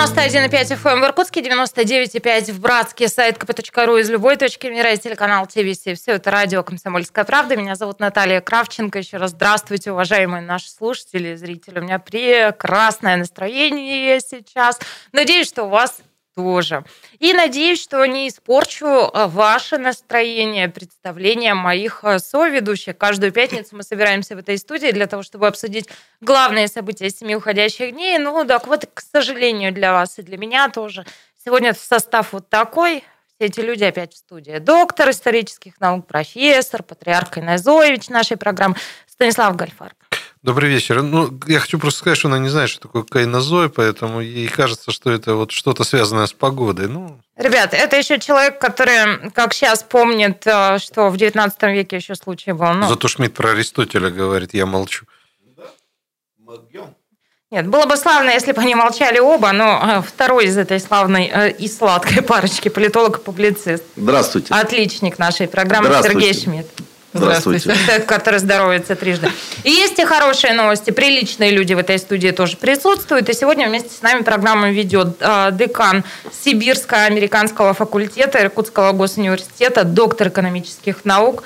91,5 FM в Иркутске, 99,5 в Братске, сайт kp.ру из любой точки мира и телеканал ТВС. Все это радио «Комсомольская правда». Меня зовут Наталья Кравченко. Еще раз здравствуйте, уважаемые наши слушатели и зрители. У меня прекрасное настроение сейчас. Надеюсь, что у вас тоже. И надеюсь, что не испорчу а, ваше настроение, представление моих а, соведущих. Каждую пятницу мы собираемся в этой студии для того, чтобы обсудить главные события семи уходящих дней. Ну, так вот, к сожалению, для вас и для меня тоже. Сегодня состав вот такой. Все эти люди опять в студии. Доктор исторических наук, профессор, патриарх Инозоевич нашей программы Станислав Гальфар. Добрый вечер. Ну, я хочу просто сказать, что она не знает, что такое кайнозой, поэтому ей кажется, что это вот что-то связанное с погодой. Ну... Ребят, это еще человек, который, как сейчас помнит, э, что в 19 веке еще случай был. Ну... Зато Шмидт про Аристотеля говорит, я молчу. Нет, было бы славно, если бы они молчали оба, но э, второй из этой славной э, и сладкой парочки, политолог и публицист. Здравствуйте. Отличник нашей программы Сергей Шмидт. Здравствуйте. Здравствуйте. Который здоровается трижды. И есть и хорошие новости. Приличные люди в этой студии тоже присутствуют. И сегодня вместе с нами программу ведет э, декан Сибирского американского факультета Иркутского госуниверситета, доктор экономических наук,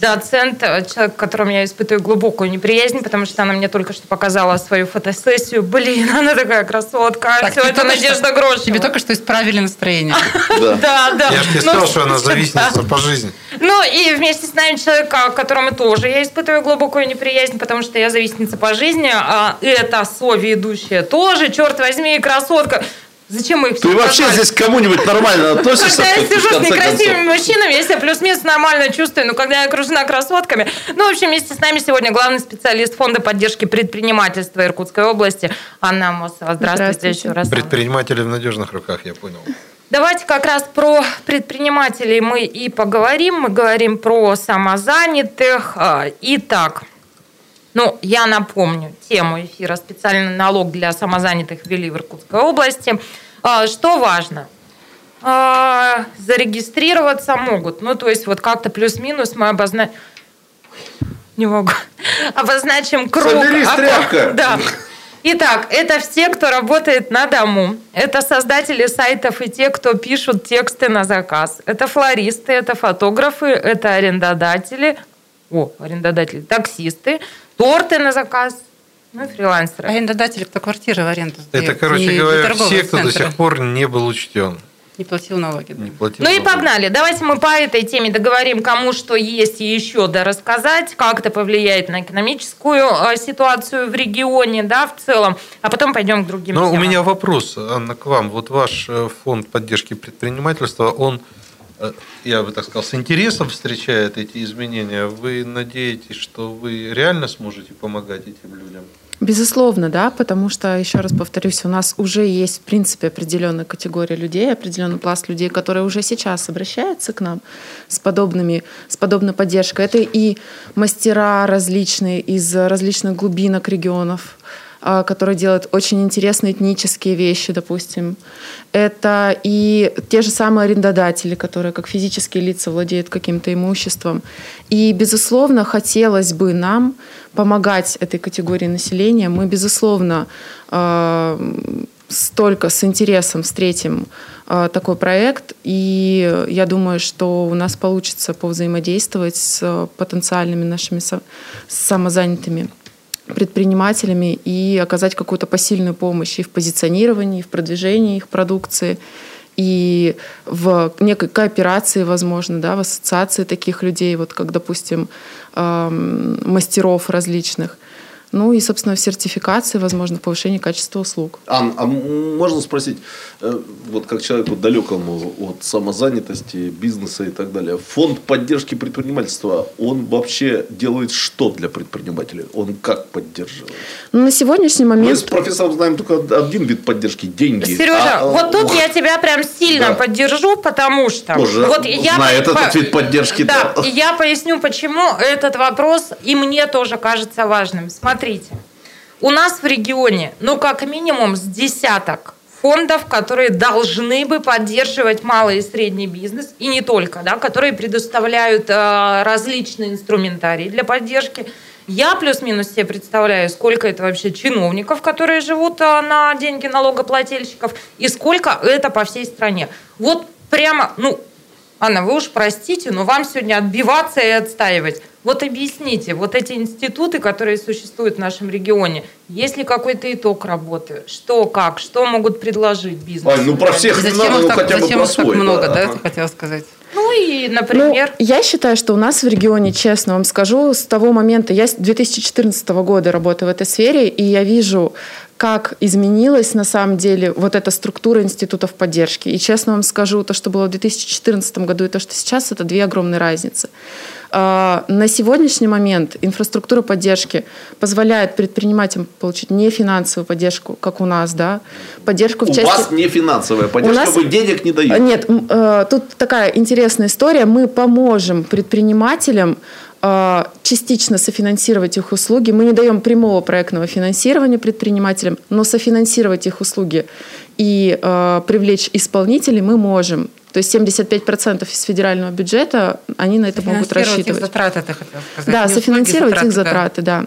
доцент, э, человек, к которому я испытываю глубокую неприязнь, потому что она мне только что показала свою фотосессию. Блин, она такая красотка. Так, Все это Надежда что, Грошева. Тебе только что исправили настроение. Да, да. Я же тебе сказал, что она завистница по жизни. Ну и вместе с нами человек, к которому тоже я испытываю глубокую неприязнь, потому что я завистница по жизни, а это соведущая тоже, черт возьми, красотка. Зачем мы их Ты вообще сказали? здесь к кому-нибудь нормально относишься? Когда я сижу с некрасивыми мужчинами, я себя плюс-минус нормально чувствую, но когда я окружена красотками... Ну, в общем, вместе с нами сегодня главный специалист Фонда поддержки предпринимательства Иркутской области Анна Мосова. Здравствуйте, Здравствуйте. еще раз. Предприниматели в надежных руках, я понял. Давайте как раз про предпринимателей мы и поговорим. Мы говорим про самозанятых. А, итак, ну, я напомню тему эфира «Специальный налог для самозанятых ввели в Иркутской области». А, что важно? А, зарегистрироваться могут. Ну, то есть вот как-то плюс-минус мы обозначим... Не могу. Обозначим круг. Соберись, тряпка. Да. Итак, это все, кто работает на дому. Это создатели сайтов и те, кто пишут тексты на заказ. Это флористы, это фотографы, это арендодатели. О, арендодатели, таксисты, торты на заказ, ну, фрилансеры. Арендодатели, кто квартиры в аренду сдает. Это, короче говоря, все, кто до сих пор не был учтен. Не платил налоги. Да. Не платил ну налоги. и погнали. Давайте мы по этой теме договорим, кому что есть и еще да рассказать, как это повлияет на экономическую э, ситуацию в регионе, да, в целом, а потом пойдем к другим Но темам. у меня вопрос, Анна, к вам. Вот ваш э, фонд поддержки предпринимательства, он э, я бы так сказал, с интересом встречает эти изменения. Вы надеетесь, что вы реально сможете помогать этим людям? Безусловно, да, потому что, еще раз повторюсь, у нас уже есть, в принципе, определенная категория людей, определенный пласт людей, которые уже сейчас обращаются к нам с, подобными, с подобной поддержкой. Это и мастера различные из различных глубинок регионов, а, которые делают очень интересные этнические вещи, допустим. Это и те же самые арендодатели, которые как физические лица владеют каким-то имуществом. И, безусловно, хотелось бы нам помогать этой категории населения. Мы, безусловно, а, столько с интересом встретим а, такой проект, и я думаю, что у нас получится повзаимодействовать с потенциальными нашими самозанятыми предпринимателями и оказать какую-то посильную помощь и в позиционировании, и в продвижении их продукции, и в некой кооперации, возможно, да, в ассоциации таких людей, вот как, допустим, мастеров различных – ну и, собственно, в сертификации, возможно, в повышении качества услуг. Ан, а можно спросить, э, вот как человеку далекому от самозанятости, бизнеса и так далее, фонд поддержки предпринимательства, он вообще делает что для предпринимателей? Он как поддерживает? Ну, на сегодняшний момент... Мы с профессором знаем только один вид поддержки – деньги. Сережа, а, вот тут я тебя прям сильно да. поддержу, потому что... Тоже вот я знает по... этот вид поддержки. Да, да, я поясню, почему этот вопрос и мне тоже кажется важным. Смотри, смотрите, у нас в регионе, ну, как минимум с десяток фондов, которые должны бы поддерживать малый и средний бизнес, и не только, да, которые предоставляют э, различные инструментарии для поддержки. Я плюс-минус себе представляю, сколько это вообще чиновников, которые живут а, на деньги налогоплательщиков, и сколько это по всей стране. Вот прямо, ну, Анна, вы уж простите, но вам сегодня отбиваться и отстаивать. Вот объясните, вот эти институты, которые существуют в нашем регионе, есть ли какой-то итог работы? Что, как, что могут предложить бизнес? Ань, ну про всех зачем надо, ну так, хотя бы зачем про так свой. много, да. да, Ага. ты хотела сказать? Ну и, например... Ну, я считаю, что у нас в регионе, честно вам скажу, с того момента, я с 2014 года работаю в этой сфере, и я вижу, как изменилась на самом деле вот эта структура институтов поддержки. И честно вам скажу, то, что было в 2014 году и то, что сейчас, это две огромные разницы. А, На сегодняшний момент инфраструктура поддержки позволяет предпринимателям получить не финансовую поддержку, как у нас, да, поддержку в У части... вас не финансовая поддержка, нас- вы денег не даете. Нет, э, тут такая интересная история. Мы поможем предпринимателям частично софинансировать их услуги. Мы не даем прямого проектного финансирования предпринимателям, но софинансировать их услуги и э, привлечь исполнителей мы можем. То есть 75% из федерального бюджета они на это могут Финансировать их рассчитывать. затраты, ты хотела сказать. Да, Не софинансировать их затраты, да. затраты, да.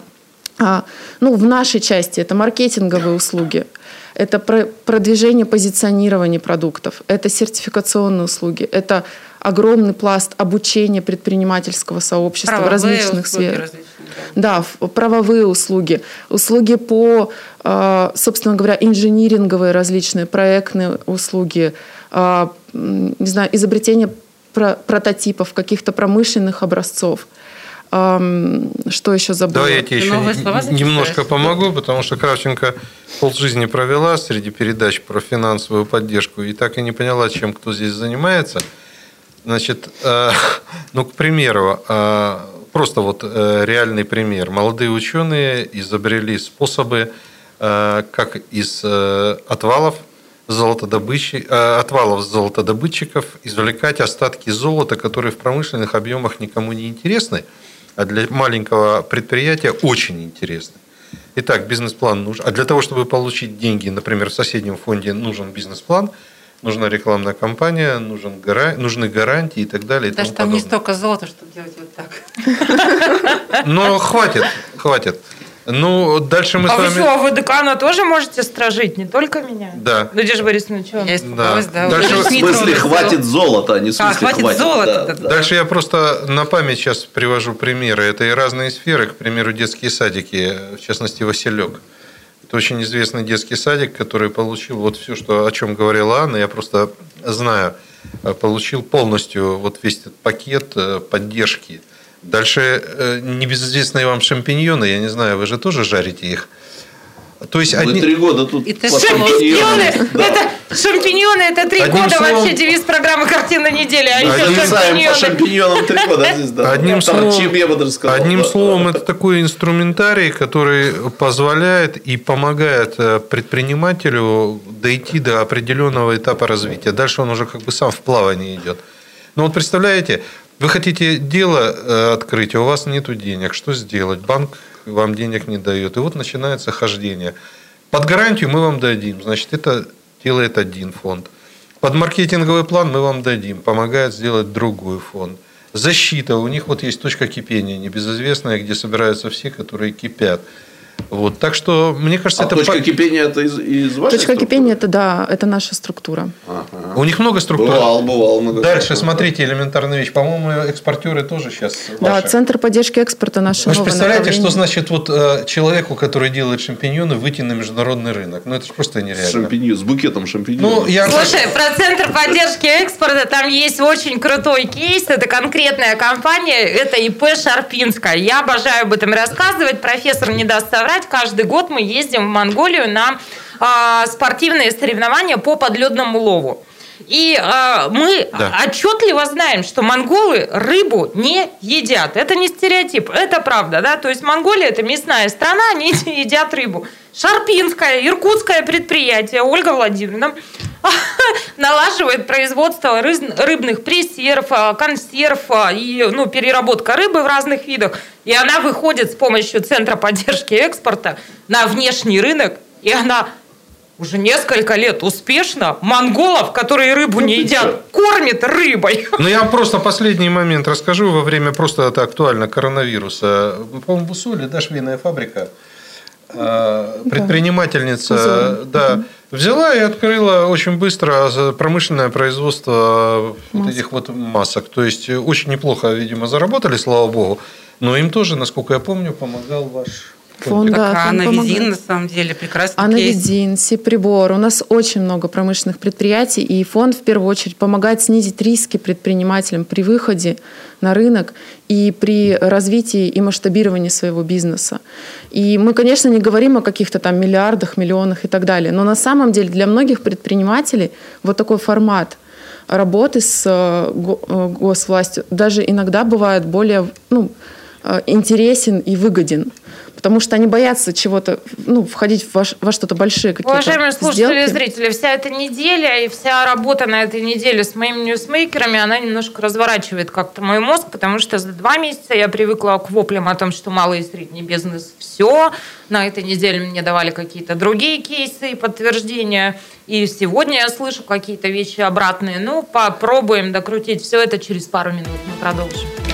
А, ну, в нашей части это маркетинговые услуги, это про- продвижение, позиционирование продуктов, это сертификационные услуги, это огромный пласт обучения предпринимательского сообщества в различных сферах. Да, правовые услуги, услуги по, э, собственно говоря, инжиниринговые различные проектные услуги, э, не знаю, изобретение про- прототипов, каких-то промышленных образцов. Что еще забыла? Давай я тебе еще новые слова немножко помогу, потому что Кравченко полжизни провела среди передач про финансовую поддержку и так и не поняла, чем кто здесь занимается. Значит, э, ну, к примеру, э, просто вот э, реальный пример. Молодые ученые изобрели способы, как из отвалов золотодобычи, отвалов золотодобытчиков извлекать остатки золота, которые в промышленных объемах никому не интересны, а для маленького предприятия очень интересны. Итак, бизнес-план нужен. А для того, чтобы получить деньги, например, в соседнем фонде нужен бизнес-план, нужна рекламная кампания, нужен гара- нужны гарантии и так далее. и Даже там не подобное. столько золота, чтобы делать вот так. Но хватит, хватит. Ну, дальше мы а с вы вами... что, вы декана тоже можете стражить, не только меня? Да. Надежда Борисовна, что? Я испугалась, да. Дальше В не смысле, хватит золота, а не в А, смысле хватит золота, Да, да. да. Дальше я просто на память сейчас привожу примеры. Это и разные сферы, к примеру, детские садики, в частности, Василек. Это очень известный детский садик, который получил вот все, что, о чем говорила Анна, я просто знаю, э, получил полностью вот весь этот пакет э, поддержки. Дальше э, небезызвестные вам шампиньоны, я не знаю, вы же тоже жарите их. То есть одни- три года тут по Шампиньоны. Да. это шампиньоны, это три Одним года словом- вообще девиз программы «Картина недели», а еще Одним- Зависаем по шампиньоны. шампиньонам три года здесь, да. Одним Торчим, словом, я бы даже сказал. одним да. словом, это такой инструментарий, который позволяет и помогает э, предпринимателю дойти до определенного этапа развития. Дальше он уже как бы сам в плавании идет. Но вот представляете, вы хотите дело э, открыть, а у вас нет денег. Что сделать? Банк вам денег не дает. И вот начинается хождение. Под гарантию мы вам дадим. Значит, это делает один фонд. Под маркетинговый план мы вам дадим. Помогает сделать другой фонд. Защита. У них вот есть точка кипения небезызвестная, где собираются все, которые кипят. Вот. Так что, мне кажется, А это... точка по- кипения это из, из вашей Точка структуры? кипения это да, это наша структура. Ага. У них много структур. Бывал, бывал. много Дальше, структур. смотрите, элементарная вещь. По-моему, экспортеры тоже сейчас Да, ваши. Центр поддержки экспорта наше Вы же представляете, что значит вот э, человеку, который делает шампиньоны, выйти на международный рынок? Ну, это же просто С нереально. шампиньон, с букетом шампиньонов. Ну, я... Слушай, про Центр поддержки экспорта там есть очень крутой кейс. Это конкретная компания, это ИП Шарпинская. Я обожаю об этом рассказывать. Профессор не даст соврать. Каждый год мы ездим в Монголию на а, спортивные соревнования по подледному лову. И а, мы Да. отчетливо знаем, что монголы рыбу не едят. Это не стереотип, это правда, да. То есть Монголия это мясная страна, они едят рыбу. Шарпинское, иркутское предприятие Ольга Владимировна налаживает производство рыбных пресерв, а, консерв а, и ну, переработка рыбы в разных видах. И она выходит с помощью Центра поддержки экспорта на внешний рынок, и она уже несколько лет успешно монголов, которые рыбу не едят, кормит рыбой. Ну, я просто последний момент расскажу во время просто это актуально коронавируса. По-моему, Бусоли, да, швейная фабрика, предпринимательница, да, взяла и открыла очень быстро промышленное производство вот этих вот масок. То есть очень неплохо, видимо, заработали, слава богу. Но им тоже, насколько я помню, помогал ваш Фонд, да, а Анавизин, на самом деле, прекрасный Анавизин, Сиприбор. У нас очень много промышленных предприятий, и фонд, в первую очередь, помогает снизить риски предпринимателям при выходе на рынок и при развитии и масштабировании своего бизнеса. И мы, конечно, не говорим о каких-то там миллиардах, миллионах и так далее, но на самом деле для многих предпринимателей вот такой формат работы с э, э, госвластью даже иногда бывает более ну, э, интересен и выгоден потому что они боятся чего-то, ну, входить во, во что-то большие какие-то Уважаемые слушатели и зрители, вся эта неделя и вся работа на этой неделе с моими ньюсмейкерами, она немножко разворачивает как-то мой мозг, потому что за два месяца я привыкла к воплям о том, что малый и средний бизнес все. На этой неделе мне давали какие-то другие кейсы и подтверждения. И сегодня я слышу какие-то вещи обратные. Ну, попробуем докрутить все это через пару минут. Мы продолжим.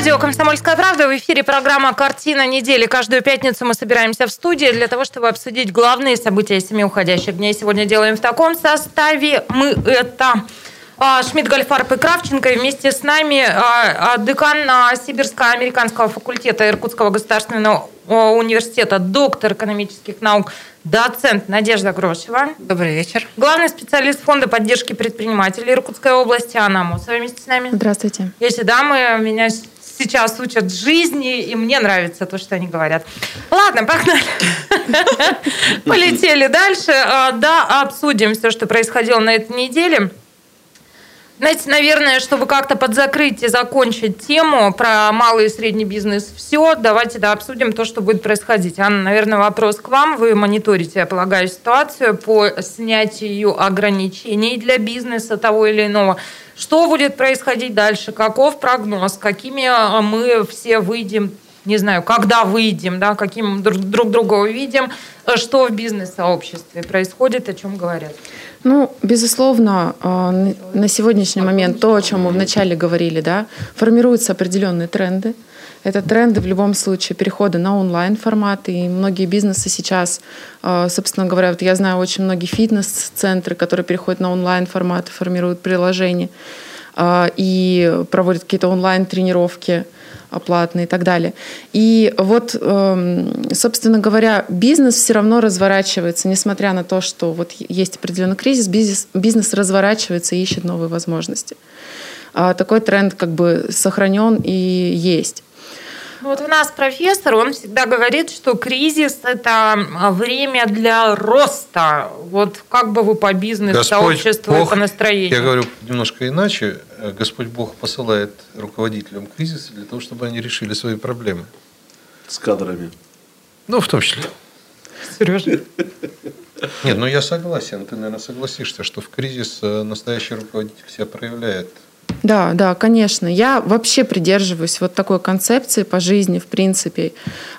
Радио «Комсомольская правда». В эфире программа «Картина недели». Каждую пятницу мы собираемся в студии для того, чтобы обсудить главные события семи уходящих дней. Сегодня делаем в таком составе. Мы это а, Шмидт, Гольфарб и Кравченко. И вместе с нами а, а, декан Сибирско-американского факультета Иркутского государственного университета, доктор экономических наук, доцент Надежда Грошева. Добрый вечер. Главный специалист Фонда поддержки предпринимателей Иркутской области Анна Мусова вместе с нами. Здравствуйте. Эти дамы меня сейчас учат жизни, и мне нравится то, что они говорят. Ладно, погнали. Полетели дальше. А, да, обсудим все, что происходило на этой неделе. Знаете, наверное, чтобы как-то подзакрыть и закончить тему про малый и средний бизнес, все, давайте да, обсудим то, что будет происходить. Анна, наверное, вопрос к вам. Вы мониторите, я полагаю, ситуацию по снятию ограничений для бизнеса того или иного. Что будет происходить дальше? Каков прогноз? Какими а, мы все выйдем не знаю, когда выйдем, да, каким друг, друг друга увидим, что в бизнес-сообществе происходит, о чем говорят. Ну, безусловно, а, на сегодняшний момент то, о чем мы вначале говорили, да, формируются определенные тренды. Это тренды в любом случае перехода на онлайн форматы. И многие бизнесы сейчас, а, собственно говоря, вот я знаю очень многие фитнес-центры, которые переходят на онлайн форматы, формируют приложения и проводят какие-то онлайн-тренировки платные и так далее. И вот, эм, собственно говоря, бизнес все равно разворачивается, несмотря на то, что вот есть определенный кризис, бизнес, бизнес разворачивается и ищет новые возможности. А такой тренд как бы сохранен и есть. Вот у нас профессор, он всегда говорит, что кризис – это время для роста. Вот как бы вы по бизнесу, сообществу Бог, по настроению? Я говорю немножко иначе. Господь Бог посылает руководителям кризиса для того, чтобы они решили свои проблемы. С кадрами. Ну, в том числе. Сережа? Нет, ну я согласен. Ты, наверное, согласишься, что в кризис э, настоящий руководитель себя проявляет да, да, конечно. Я вообще придерживаюсь вот такой концепции по жизни, в принципе,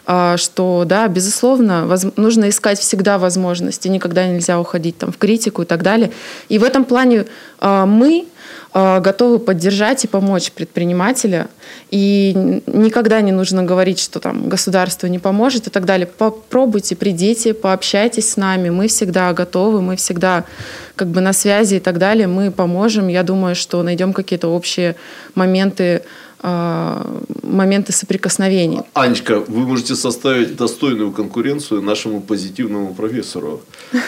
а, что, да, безусловно, нужно искать всегда возможности, никогда нельзя уходить там в критику и так далее. И в этом плане а, мы готовы поддержать и помочь предпринимателя. И никогда не нужно говорить, что там государство не поможет и так далее. Попробуйте, придите, пообщайтесь с нами. Мы всегда готовы, мы всегда как бы на связи и так далее. Мы поможем. Я думаю, что найдем какие-то общие моменты моменты соприкосновения. Анечка, вы можете составить достойную конкуренцию нашему позитивному профессору.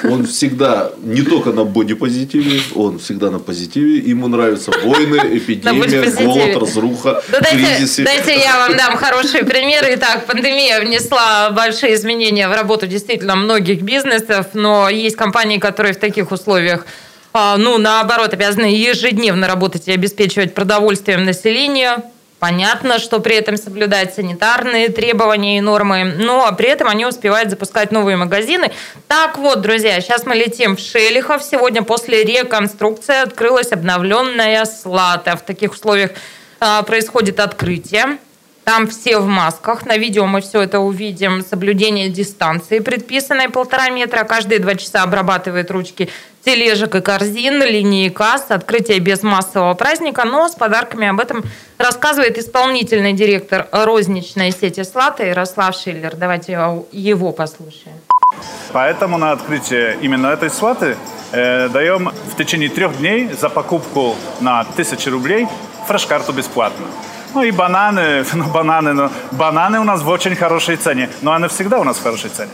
Он всегда не только на бодипозитиве, он всегда на позитиве. Ему нравятся войны, эпидемия, голод, разруха, да кризисы. Дайте, дайте я вам дам хорошие примеры. Итак, пандемия внесла большие изменения в работу действительно многих бизнесов, но есть компании, которые в таких условиях а, ну, наоборот, обязаны ежедневно работать и обеспечивать продовольствием население. Понятно, что при этом соблюдать санитарные требования и нормы, но при этом они успевают запускать новые магазины. Так вот, друзья, сейчас мы летим в Шелихов. Сегодня после реконструкции открылась обновленная Слата. В таких условиях а, происходит открытие. Там все в масках. На видео мы все это увидим. Соблюдение дистанции, предписанной полтора метра. Каждые два часа обрабатывает ручки тележек и корзин, линии касс, открытие без массового праздника, но с подарками об этом рассказывает исполнительный директор розничной сети «Слата» Ярослав Шиллер. Давайте его послушаем. Поэтому на открытие именно этой «Слаты» э, даем в течение трех дней за покупку на тысячу рублей фреш-карту бесплатно. Ну и бананы, ну бананы, ну бананы у нас в очень хорошей цене, но они всегда у нас в хорошей цене.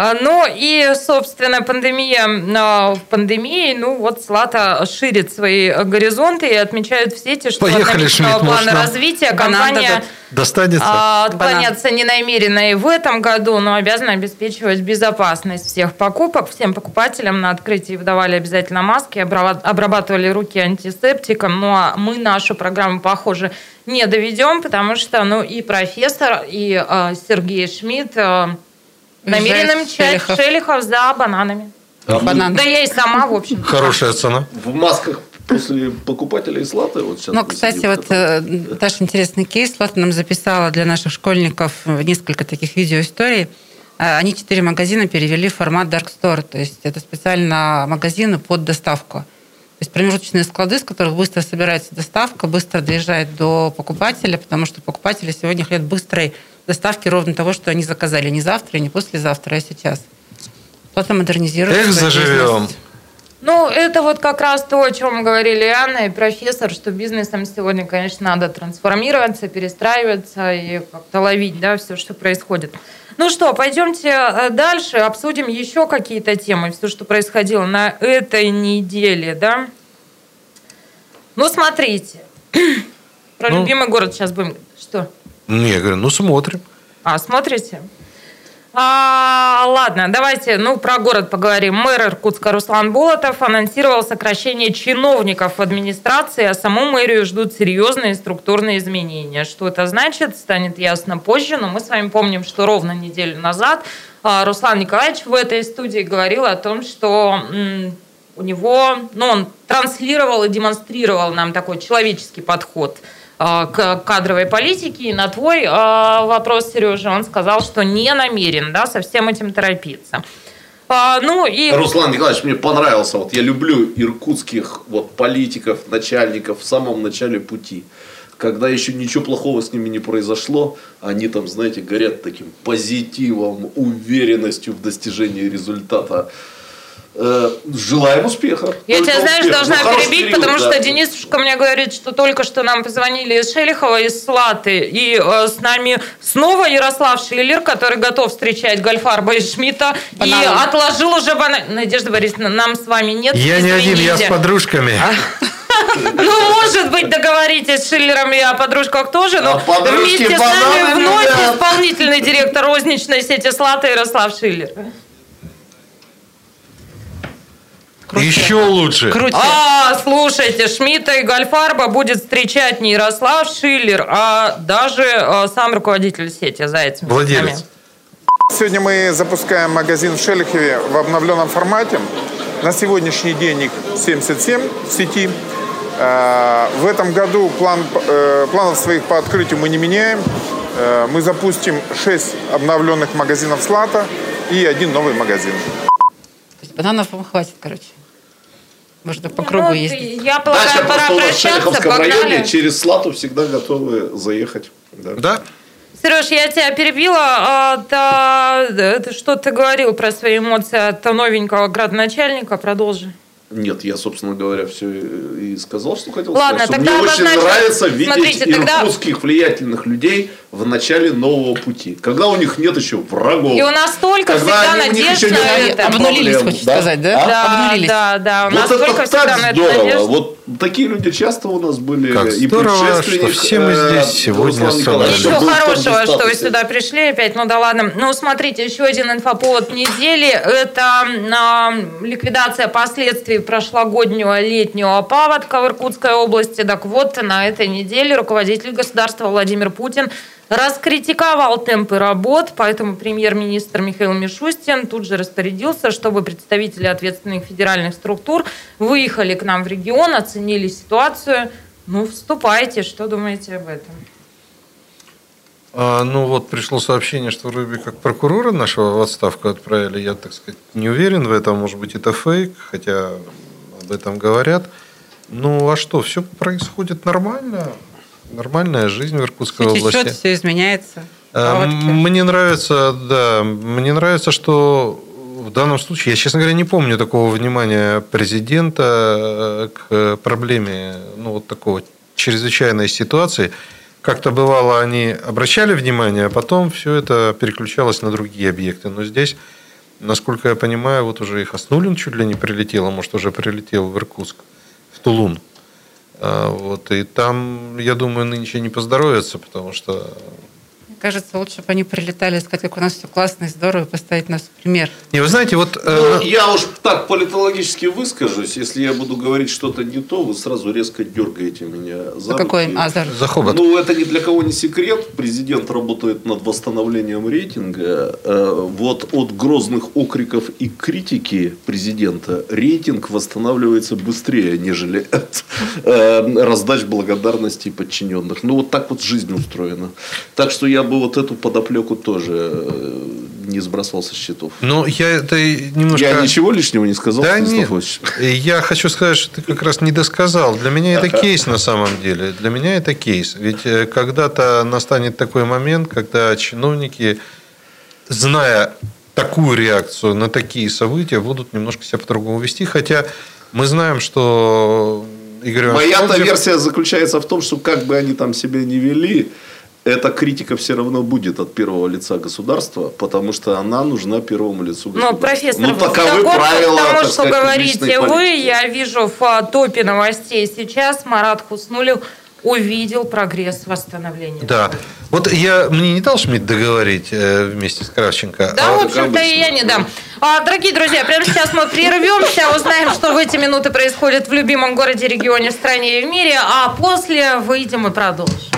А, ну и, собственно, пандемия а, в пандемии, ну вот Слата ширит свои горизонты и отмечают в сети, что Поехали, от Шмидт, плана развития компания достанется. А, отклоняться не намерена и в этом году, но обязана обеспечивать безопасность всех покупок. Всем покупателям на открытии выдавали обязательно маски, обрабатывали руки антисептиком. Ну а мы нашу программу, похоже, не доведем, потому что ну и профессор, и э, Сергей Шмидт э, намерены мчать Шелихов. Шелихов за бананами. А Банан. Да я и сама, в общем. Хорошая цена. В масках после покупателей Слаты. Вот сейчас ну, кстати, вот э, даже интересный кейс. Слата нам записала для наших школьников несколько таких видеоисторий. Э, они четыре магазина перевели в формат Dark Store. То есть это специально магазины под доставку. То есть промежуточные склады, с которых быстро собирается доставка, быстро доезжает до покупателя, потому что покупатели сегодня хотят быстрой доставки ровно того, что они заказали. Не завтра, не послезавтра, а сейчас. Кто-то модернизирует. Эх, заживем. Бизнес. Ну, это вот как раз то, о чем говорили Анна и профессор, что бизнесом сегодня, конечно, надо трансформироваться, перестраиваться и как-то ловить, да, все, что происходит. Ну что, пойдемте э, дальше, обсудим еще какие-то темы, все, что происходило на этой неделе, да. Ну, смотрите, про ну, любимый город сейчас будем. Что? Не, я говорю, ну смотрим. А, смотрите? А, ладно, давайте, ну, про город поговорим. Мэр Иркутска Руслан Болотов анонсировал сокращение чиновников в администрации, а саму мэрию ждут серьезные структурные изменения. Что это значит, станет ясно позже, но мы с вами помним, что ровно неделю назад а, Руслан Николаевич в этой студии говорил о том, что у него, ну, он транслировал и демонстрировал нам такой человеческий подход – к кадровой политике. И на твой э, вопрос, Сережа, он сказал, что не намерен да, со всем этим торопиться. А, ну и... Руслан Николаевич, мне понравился. Вот я люблю иркутских вот, политиков, начальников в самом начале пути. Когда еще ничего плохого с ними не произошло, они там, знаете, горят таким позитивом, уверенностью в достижении результата. Э, желаем успеха. Я тебя, знаешь, успеха. должна ну, перебить, период, потому да. что Денисушка мне говорит, что только что нам позвонили из Шелихова, из Слаты, и э, с нами снова Ярослав Шиллер, который готов встречать Гольфарба и Шмидта, и отложил уже банан. Надежда Борисовна, нам с вами нет. Я не один, я с подружками. А? Ну, может быть, договоритесь с Шиллером и о подружках тоже, но а вместе с нами вновь исполнительный директор розничной сети Слата Ярослав Шиллер. Круче. Еще лучше. Круче. А, слушайте, Шмидта и Гольфарба будет встречать не Ярослав Шиллер, а даже э, сам руководитель сети Заяц. Владелец. Сегодня мы запускаем магазин в Шелихове в обновленном формате. На сегодняшний день их 77 в сети. Э, в этом году план, э, планов своих по открытию мы не меняем. Э, мы запустим 6 обновленных магазинов Слата и один новый магазин. Бананов вам хватит, короче. Можно по кругу ну, ездить. Я полагаю, Дача пора просто в районе через Слату всегда готовы заехать. Да. да? Сереж, я тебя перебила. А, да, что ты говорил про свои эмоции от новенького градоначальника? Продолжи. Нет, я, собственно говоря, все и сказал, что хотел Ладно, сказать. Тогда Мне обозначим... очень нравится видеть Смотрите, иркутских тогда... влиятельных людей в начале нового пути, когда у них нет еще врагов. И у нас только когда всегда они, надежда на это. Обнулились, хочешь да? сказать, да? А? Да, Обнулились. да, да. У Вот нас это только всегда так это здорово. надежда. Вот такие люди часто у нас были. Как и здорово, что все мы э, здесь сегодня собрались. Ничего хорошего, что вы сюда пришли опять. Ну да ладно. Ну, смотрите, еще один инфоповод недели. Это а, ликвидация последствий прошлогоднего летнего паводка в Иркутской области. Так вот, на этой неделе руководитель государства Владимир Путин раскритиковал темпы работ, поэтому премьер-министр Михаил Мишустин тут же распорядился, чтобы представители ответственных федеральных структур выехали к нам в регион, оценили ситуацию. Ну, вступайте, что думаете об этом? А, ну вот пришло сообщение, что вроде как прокурора нашего в отставку отправили. Я, так сказать, не уверен в этом. Может быть, это фейк, хотя об этом говорят. Ну а что, все происходит нормально. Нормальная жизнь в Иркутской Все области. течет, все изменяется. А, Паводки. Мне нравится, да, мне нравится, что в данном случае, я, честно говоря, не помню такого внимания президента э, к проблеме, ну, вот такого чрезвычайной ситуации. Как-то бывало, они обращали внимание, а потом все это переключалось на другие объекты. Но здесь, насколько я понимаю, вот уже и Хаснулин чуть ли не прилетел, а может, уже прилетел в Иркутск, в Тулун. А, Вот, и там, я думаю, нынче не поздоровятся, потому что кажется, лучше бы они прилетали и сказать, как у нас все классно и здорово, и поставить нас в пример. Не, вы знаете, вот... Ну, э, я уж так политологически выскажусь. Если я буду говорить что-то не то, вы сразу резко дергаете меня за За какой? руки. А, за за хобот. Ну, это ни для кого не секрет. Президент работает над восстановлением рейтинга. Э, Вот от грозных окриков и критики президента рейтинг восстанавливается быстрее, нежели от э, раздач благодарности подчиненных. Ну, вот так вот жизнь устроена. Так что я бы вот эту подоплеку тоже э, не сбрасывал со счетов. Ну, я это немножко... Я ничего лишнего не сказал, Да Станислав нет, я хочу сказать, что ты как раз не досказал. Для меня это кейс на самом деле. Для меня это кейс. Ведь э, когда-то настанет такой момент, когда чиновники, зная такую реакцию на такие события, будут немножко себя по-другому вести. Хотя мы знаем, что Игорь Моя-то версия заключается в том, что как бы они там себя не вели, эта критика все равно будет от первого лица государства, потому что она нужна первому лицу государства. Ну, профессор, ну, таковы вдогонку правила, к тому, так что сказать, говорите вы, политики. я вижу в топе новостей сейчас Марат Хуснулев увидел прогресс восстановления. Да. Вот я, мне не дал Шмидт договорить э, вместе с Кравченко. Да, а в общем-то, и я не дам. А, дорогие друзья, прямо сейчас мы прервемся, узнаем, что в эти минуты происходит в любимом городе, регионе, стране и в мире, а после выйдем и продолжим.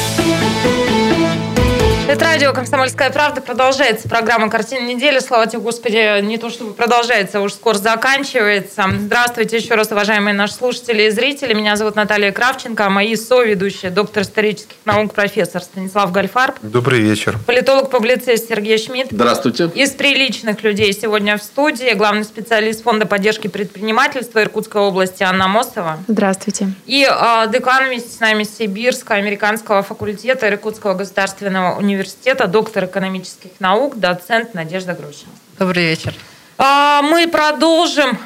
Это радио «Комсомольская правда». Продолжается программа «Картина недели». Слава тебе, Господи, не то чтобы продолжается, а уж скоро заканчивается. Здравствуйте еще раз, уважаемые наши слушатели и зрители. Меня зовут Наталья Кравченко, а мои соведущие, доктор исторических наук, профессор Станислав Гальфарб, Добрый вечер. политолог-публицист Сергей Шмидт. здравствуйте. Из приличных людей сегодня в студии главный специалист Фонда поддержки предпринимательства Иркутской области Анна Мосова. Здравствуйте. И э, декан вместе с нами Сибирского американского факультета Иркутского государственного университета, доктор экономических наук, доцент Надежда Грушина. Добрый вечер. А, мы продолжим.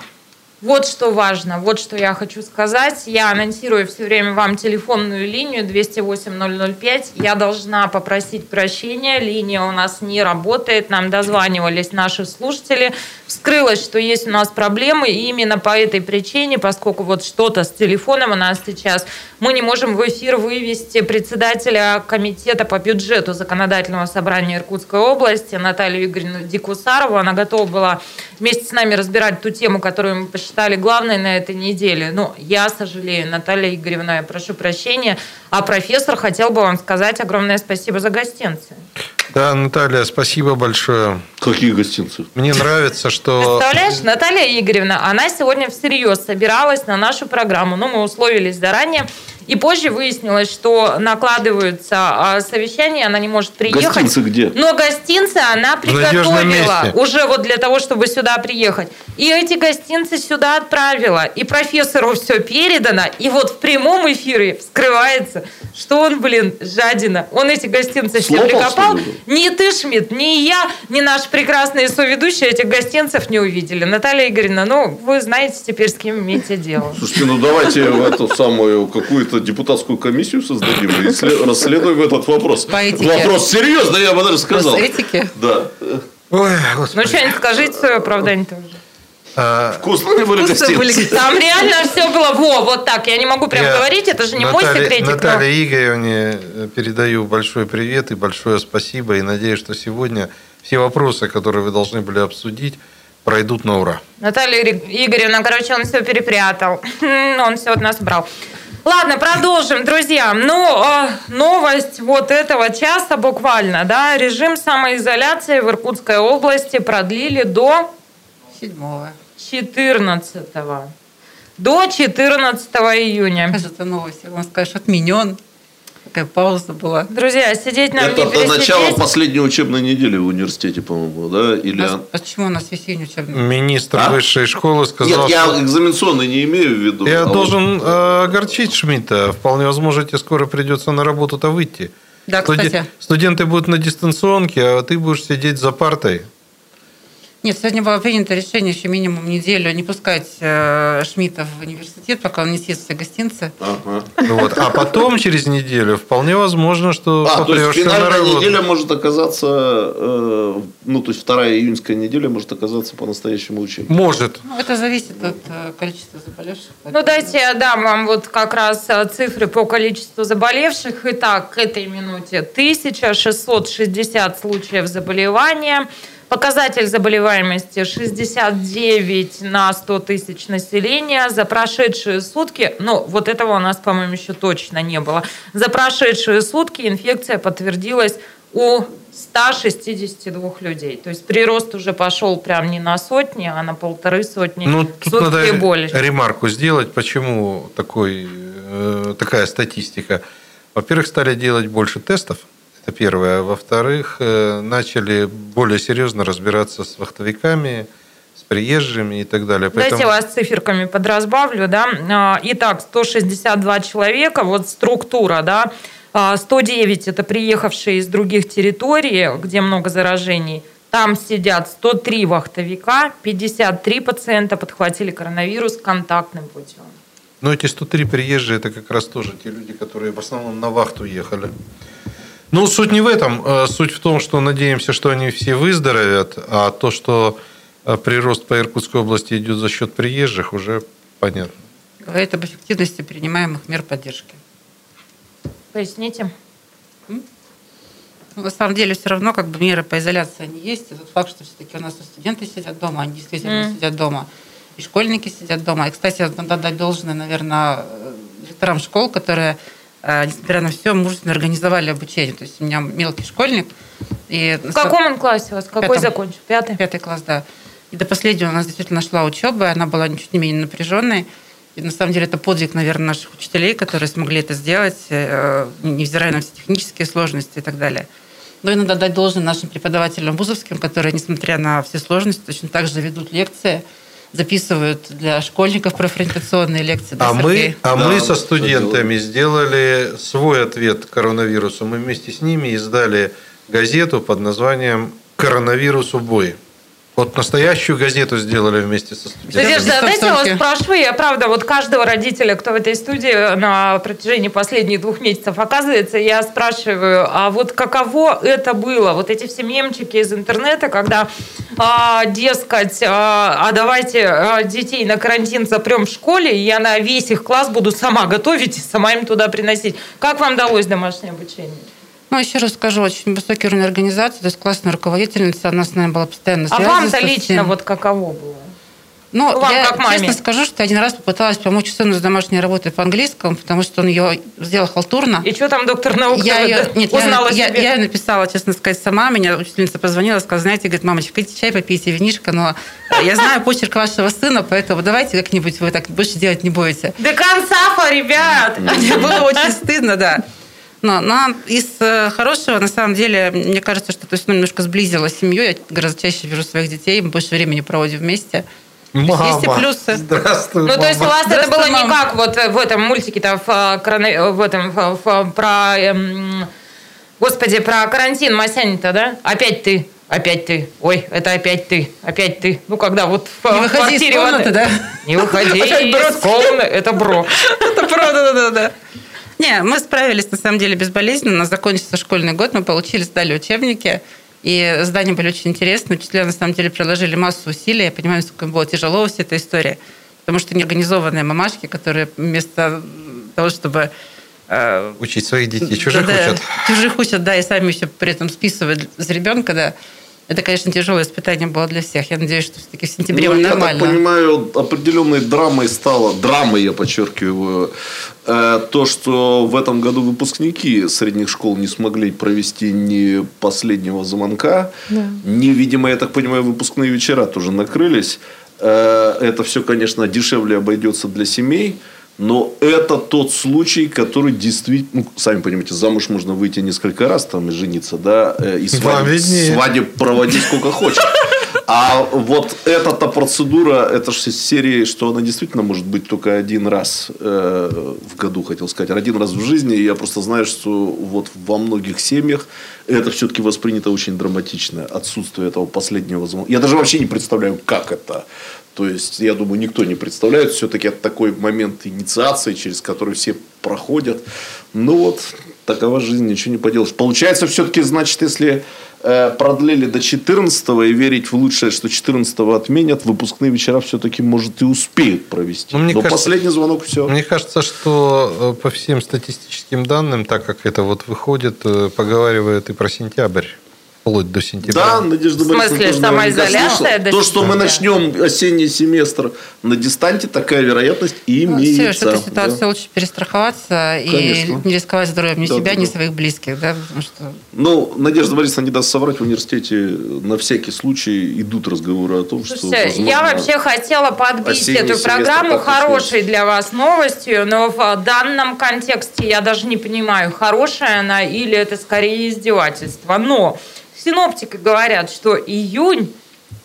Вот что важно, вот что я хочу сказать. Я анонсирую все время вам телефонную линию 208-005. Я должна попросить прощения. Линия у нас не работает. Нам дозванивались наши слушатели. Вскрылось, что есть у нас проблемы. И именно по этой причине, поскольку вот что-то с телефоном у нас сейчас, мы не можем в эфир вывести председателя комитета по бюджету законодательного собрания Иркутской области Наталью Игоревну Дикусарову. Она готова была вместе с нами разбирать ту тему, которую мы посчитали главной на этой неделе. Но я сожалею, Наталья Игоревна, я прошу прощения. А профессор хотел бы вам сказать огромное спасибо за гостинцы. Да, Наталья, спасибо большое. Какие гостинцы? Мне нравится, что... Представляешь, Наталья Игоревна, она сегодня всерьез собиралась на нашу программу. Ну, мы условились заранее. И позже выяснилось, что накладываются а, совещания, она не может приехать. Гостинцы где? Но гостинцы она приготовила уже вот для того, чтобы сюда приехать. И эти гостинцы сюда отправила. И профессору все передано. И вот в прямом эфире вскрывается, что он, блин, жадина. Он эти гостинцы все прикопал. Ни ты, Шмидт, ни я, ни наш прекрасный соведущий этих гостинцев не увидели. Наталья Игоревна, ну, вы знаете теперь, с кем имеете дело. Слушайте, ну давайте в эту самую какую-то депутатскую комиссию создадим и расследуем этот вопрос. По этике. Вопрос серьезный, я бы даже сказал. По этике? Да. Ой, Ну, что-нибудь скажите свое оправдание тоже. А, Вкусные были гостиницы. Там реально все было во, вот так. Я не могу прям я говорить, это же не Наталья, мой секретик. Наталья но... Игоревне передаю большой привет и большое спасибо. И надеюсь, что сегодня все вопросы, которые вы должны были обсудить, пройдут на ура. Наталья Игоревна, короче, он все перепрятал. Он все от нас брал. Ладно, продолжим, друзья. Ну, э, новость вот этого часа буквально, да, режим самоизоляции в Иркутской области продлили до 7 14 до 14 июня. Кажется, новость, он скажешь, отменен. Такая пауза была. Друзья, сидеть нам Это не до начала последней учебной недели в университете, по-моему, да? Или... А почему у нас весенний учебный? Министр а? высшей школы сказал, Нет, я экзаменационный не имею в виду. Я а должен вот... Э, огорчить Шмидта. Вполне возможно, тебе скоро придется на работу-то выйти. Да, кстати. Студенты будут на дистанционке, а ты будешь сидеть за партой. Нет, сегодня было принято решение еще минимум неделю не пускать э, Шмидта в университет, пока он не съест все гостинцы. Ага. Вот. А потом, через неделю, вполне возможно, что а, то есть финальная неделя может оказаться, э, ну, то есть вторая июньская неделя может оказаться по-настоящему учебной. Может. Ну, это зависит от э, количества заболевших. Ну, дайте я дам вам вот как раз э, цифры по количеству заболевших. Итак, к этой минуте 1660 случаев заболевания – Показатель заболеваемости 69 на 100 тысяч населения. За прошедшие сутки, ну вот этого у нас, по-моему, еще точно не было. За прошедшие сутки инфекция подтвердилась у 162 людей. То есть прирост уже пошел прям не на сотни, а на полторы сотни. Ну, тут сутки надо больше. ремарку сделать, почему такой, э, такая статистика. Во-первых, стали делать больше тестов – это первое. Во-вторых, э, начали более серьезно разбираться с вахтовиками, с приезжими и так далее. Поэтому... Дайте вас циферками подразбавлю. Да? А, итак, 162 человека, вот структура, да, 109 а, – это приехавшие из других территорий, где много заражений. Там сидят 103 вахтовика, 53 пациента подхватили коронавирус контактным путем. Но эти 103 приезжие – это как раз тоже те люди, которые в основном на вахту ехали. Ну, суть не в этом. Э, суть в том, что надеемся, что они все выздоровят, а то, что э, прирост по Иркутской области идет за счет приезжих, уже понятно. Говорит об эффективности принимаемых мер поддержки. Поясните. Ну, на самом деле все равно как бы меры по изоляции они есть. И тот факт, что все-таки у нас студенты сидят дома, они действительно mm. сидят дома, и школьники сидят дома. И, кстати, надо дать должное, наверное, э, директорам школ, которые несмотря на все, мужественно организовали обучение. То есть у меня мелкий школьник. И в каком он классе у вас? Какой пятом, закончил? Пятый? Пятый класс, да. И до последнего у нас действительно шла учеба, она была ничуть не менее напряженной. И на самом деле это подвиг, наверное, наших учителей, которые смогли это сделать, э, невзирая на все технические сложности и так далее. Но и надо дать должное нашим преподавателям вузовским, которые, несмотря на все сложности, точно так же ведут лекции, записывают для школьников профориентационные лекции. А мы, а да, мы со студентами сделали свой ответ коронавирусу. Мы вместе с ними издали газету под названием «Коронавирусу бой». Вот настоящую газету сделали вместе со студентами. Надежда, дайте я вас спрошу, я правда, вот каждого родителя, кто в этой студии на протяжении последних двух месяцев оказывается, я спрашиваю, а вот каково это было? Вот эти все мемчики из интернета, когда, а, дескать, а, а давайте а, детей на карантин запрем в школе, и я на весь их класс буду сама готовить и сама им туда приносить. Как вам далось домашнее обучение? Ну, еще раз скажу, очень высокий уровень организации, то есть классная руководительница, она с нами была постоянно связана. А вам-то лично вот каково было? Ну, Вам я как маме. честно скажу, что один раз попыталась помочь сыну с домашней работой по английскому, потому что он ее сделал халтурно. И что там доктор наук я ее, нет, узнала я, себе? Я, я написала, честно сказать, сама. Меня учительница позвонила, сказала, знаете, говорит, мамочка, идите чай попейте, винишко, но я знаю почерк вашего сына, поэтому давайте как-нибудь вы так больше делать не будете. До конца, ребят! Мне было очень стыдно, да. Но, но из э, хорошего, на самом деле, мне кажется, что то есть, ну, немножко сблизило семью. Я гораздо чаще вижу своих детей, мы больше времени проводим вместе. Мама. Есть и плюсы. Здравствуй, Ну, мама. то есть у вас это было не как вот в этом мультике-то, в, э, в этом, в, в, про, эм, господи, про карантин Масянин-то, да? Опять ты. Опять ты. Ой, это опять ты. Опять ты. Ну, когда вот в Не выходи из комнаты, вот, да? Не выходи из комнаты. Это бро. Это бро, да-да-да. Не, мы справились, на самом деле, безболезненно. У нас закончился школьный год, мы получили, сдали учебники. И задания были очень интересные. Учителя, на самом деле, приложили массу усилий. Я понимаю, насколько им было тяжело вся эта история. Потому что неорганизованные мамашки, которые вместо того, чтобы э, Учить своих детей, чужих да, учат. Чужих учат, да, и сами еще при этом списывают с ребенка, да. Это, конечно, тяжелое испытание было для всех. Я надеюсь, что все-таки в сентябре ну, нормально. Я так понимаю, определенной драмой стало, драмой, я подчеркиваю, э, то, что в этом году выпускники средних школ не смогли провести ни последнего звонка, да. ни, видимо, я так понимаю, выпускные вечера тоже накрылись. Э, это все, конечно, дешевле обойдется для семей. Но это тот случай, который действительно, ну, сами понимаете, замуж можно выйти несколько раз там и жениться, да, э, и свадеб, свадеб проводить сколько хочешь. А вот эта-то процедура, это же серии, что она действительно может быть только один раз э, в году, хотел сказать, один раз в жизни. И я просто знаю, что вот во многих семьях это все-таки воспринято очень драматично. Отсутствие этого последнего звонка. Я даже вообще не представляю, как это. То есть, я думаю, никто не представляет. Все-таки это такой момент инициации, через который все проходят. Ну вот, такова жизнь, ничего не поделаешь. Получается, все-таки, значит, если э, продлили до 14 и верить в лучшее, что 14 отменят, выпускные вечера все-таки, может, и успеют провести. Но, ну, мне Но кажется, последний звонок все. Мне кажется, что э, по всем статистическим данным, так как это вот выходит, э, поговаривают и про сентябрь вплоть до сентября. Да, Надежда В смысле, самоизоляция? До То, что мы начнем осенний семестр на дистанте, такая вероятность имеется. Ну, Сереж, в этой ситуации да. лучше перестраховаться Конечно. и не рисковать здоровьем ни да, себя, да, ни своих близких. Да, потому что... Ну, Надежда Борисовна не даст соврать, в университете на всякий случай идут разговоры о том, Слушайте, что, возможно, я вообще хотела подбить эту программу хорошей для вас новостью, но в данном контексте я даже не понимаю, хорошая она или это скорее издевательство. Но синоптики говорят, что июнь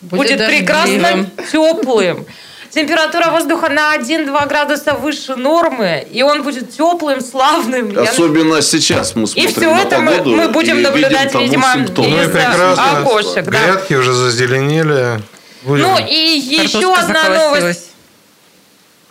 будет, будет прекрасно теплым. Температура воздуха на 1-2 градуса выше нормы, и он будет теплым, славным. Особенно Я... сейчас мы смотрим И все это мы, мы будем наблюдать, видимо, ну, из окошек. Грядки да. уже зазеленели. Будем... Ну и еще одна новость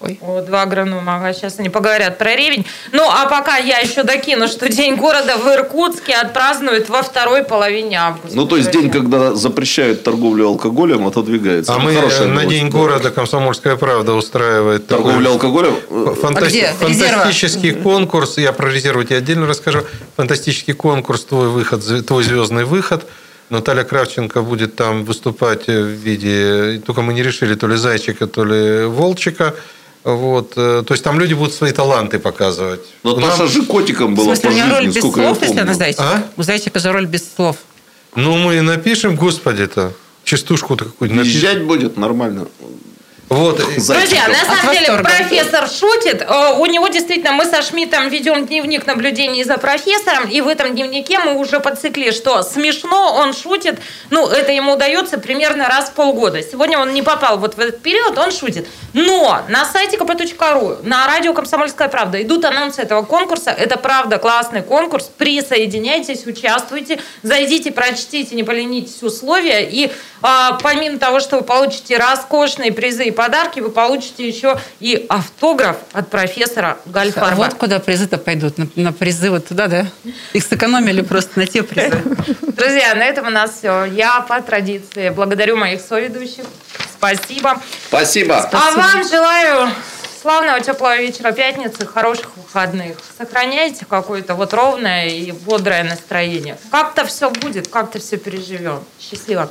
Ой. О, два агронома, ага, сейчас они поговорят про ревень. Ну, а пока я еще докину, что День города в Иркутске отпразднуют во второй половине августа. Ну, то есть день, когда запрещают торговлю алкоголем, отодвигается. А мы на День города «Комсомольская правда» устраивает торговлю алкоголем? Фанта... А где? Фантастический Резерва? конкурс, я про резерву тебе отдельно расскажу. Фантастический конкурс «Твой выход», «Твой звездный выход». Наталья Кравченко будет там выступать в виде, только мы не решили, то ли зайчика, то ли волчика. Вот, э, то есть там люди будут свои таланты показывать. Но Нам... Наша же котиком была В смысле, по жизни, роль без слов, если она? А? У зайчика же роль без слов. Ну, мы напишем, господи-то, частушку-то какую-нибудь напишем. Езжать будет нормально. Вот. Друзья, на самом деле профессор шутит. Э, у него действительно, мы со Шмидтом ведем дневник наблюдений за профессором, и в этом дневнике мы уже подцикли, что смешно, он шутит. Ну, это ему удается примерно раз в полгода. Сегодня он не попал вот в этот период, он шутит. Но на сайте kp.ru, на радио «Комсомольская правда» идут анонсы этого конкурса. Это правда классный конкурс. Присоединяйтесь, участвуйте, зайдите, прочтите, не поленитесь условия. И а, помимо того, что вы получите роскошные призы и подарки, вы получите еще и автограф от профессора Гальфарба. А вот куда призы-то пойдут? На, на призы вот туда, да? Их сэкономили просто на те призы. Друзья, на этом у нас все. Я по традиции благодарю моих соведущих. Спасибо. Спасибо. А вам желаю славного теплого вечера пятницы, хороших выходных. Сохраняйте какое-то вот ровное и бодрое настроение. Как-то все будет, как-то все переживем. Счастливо.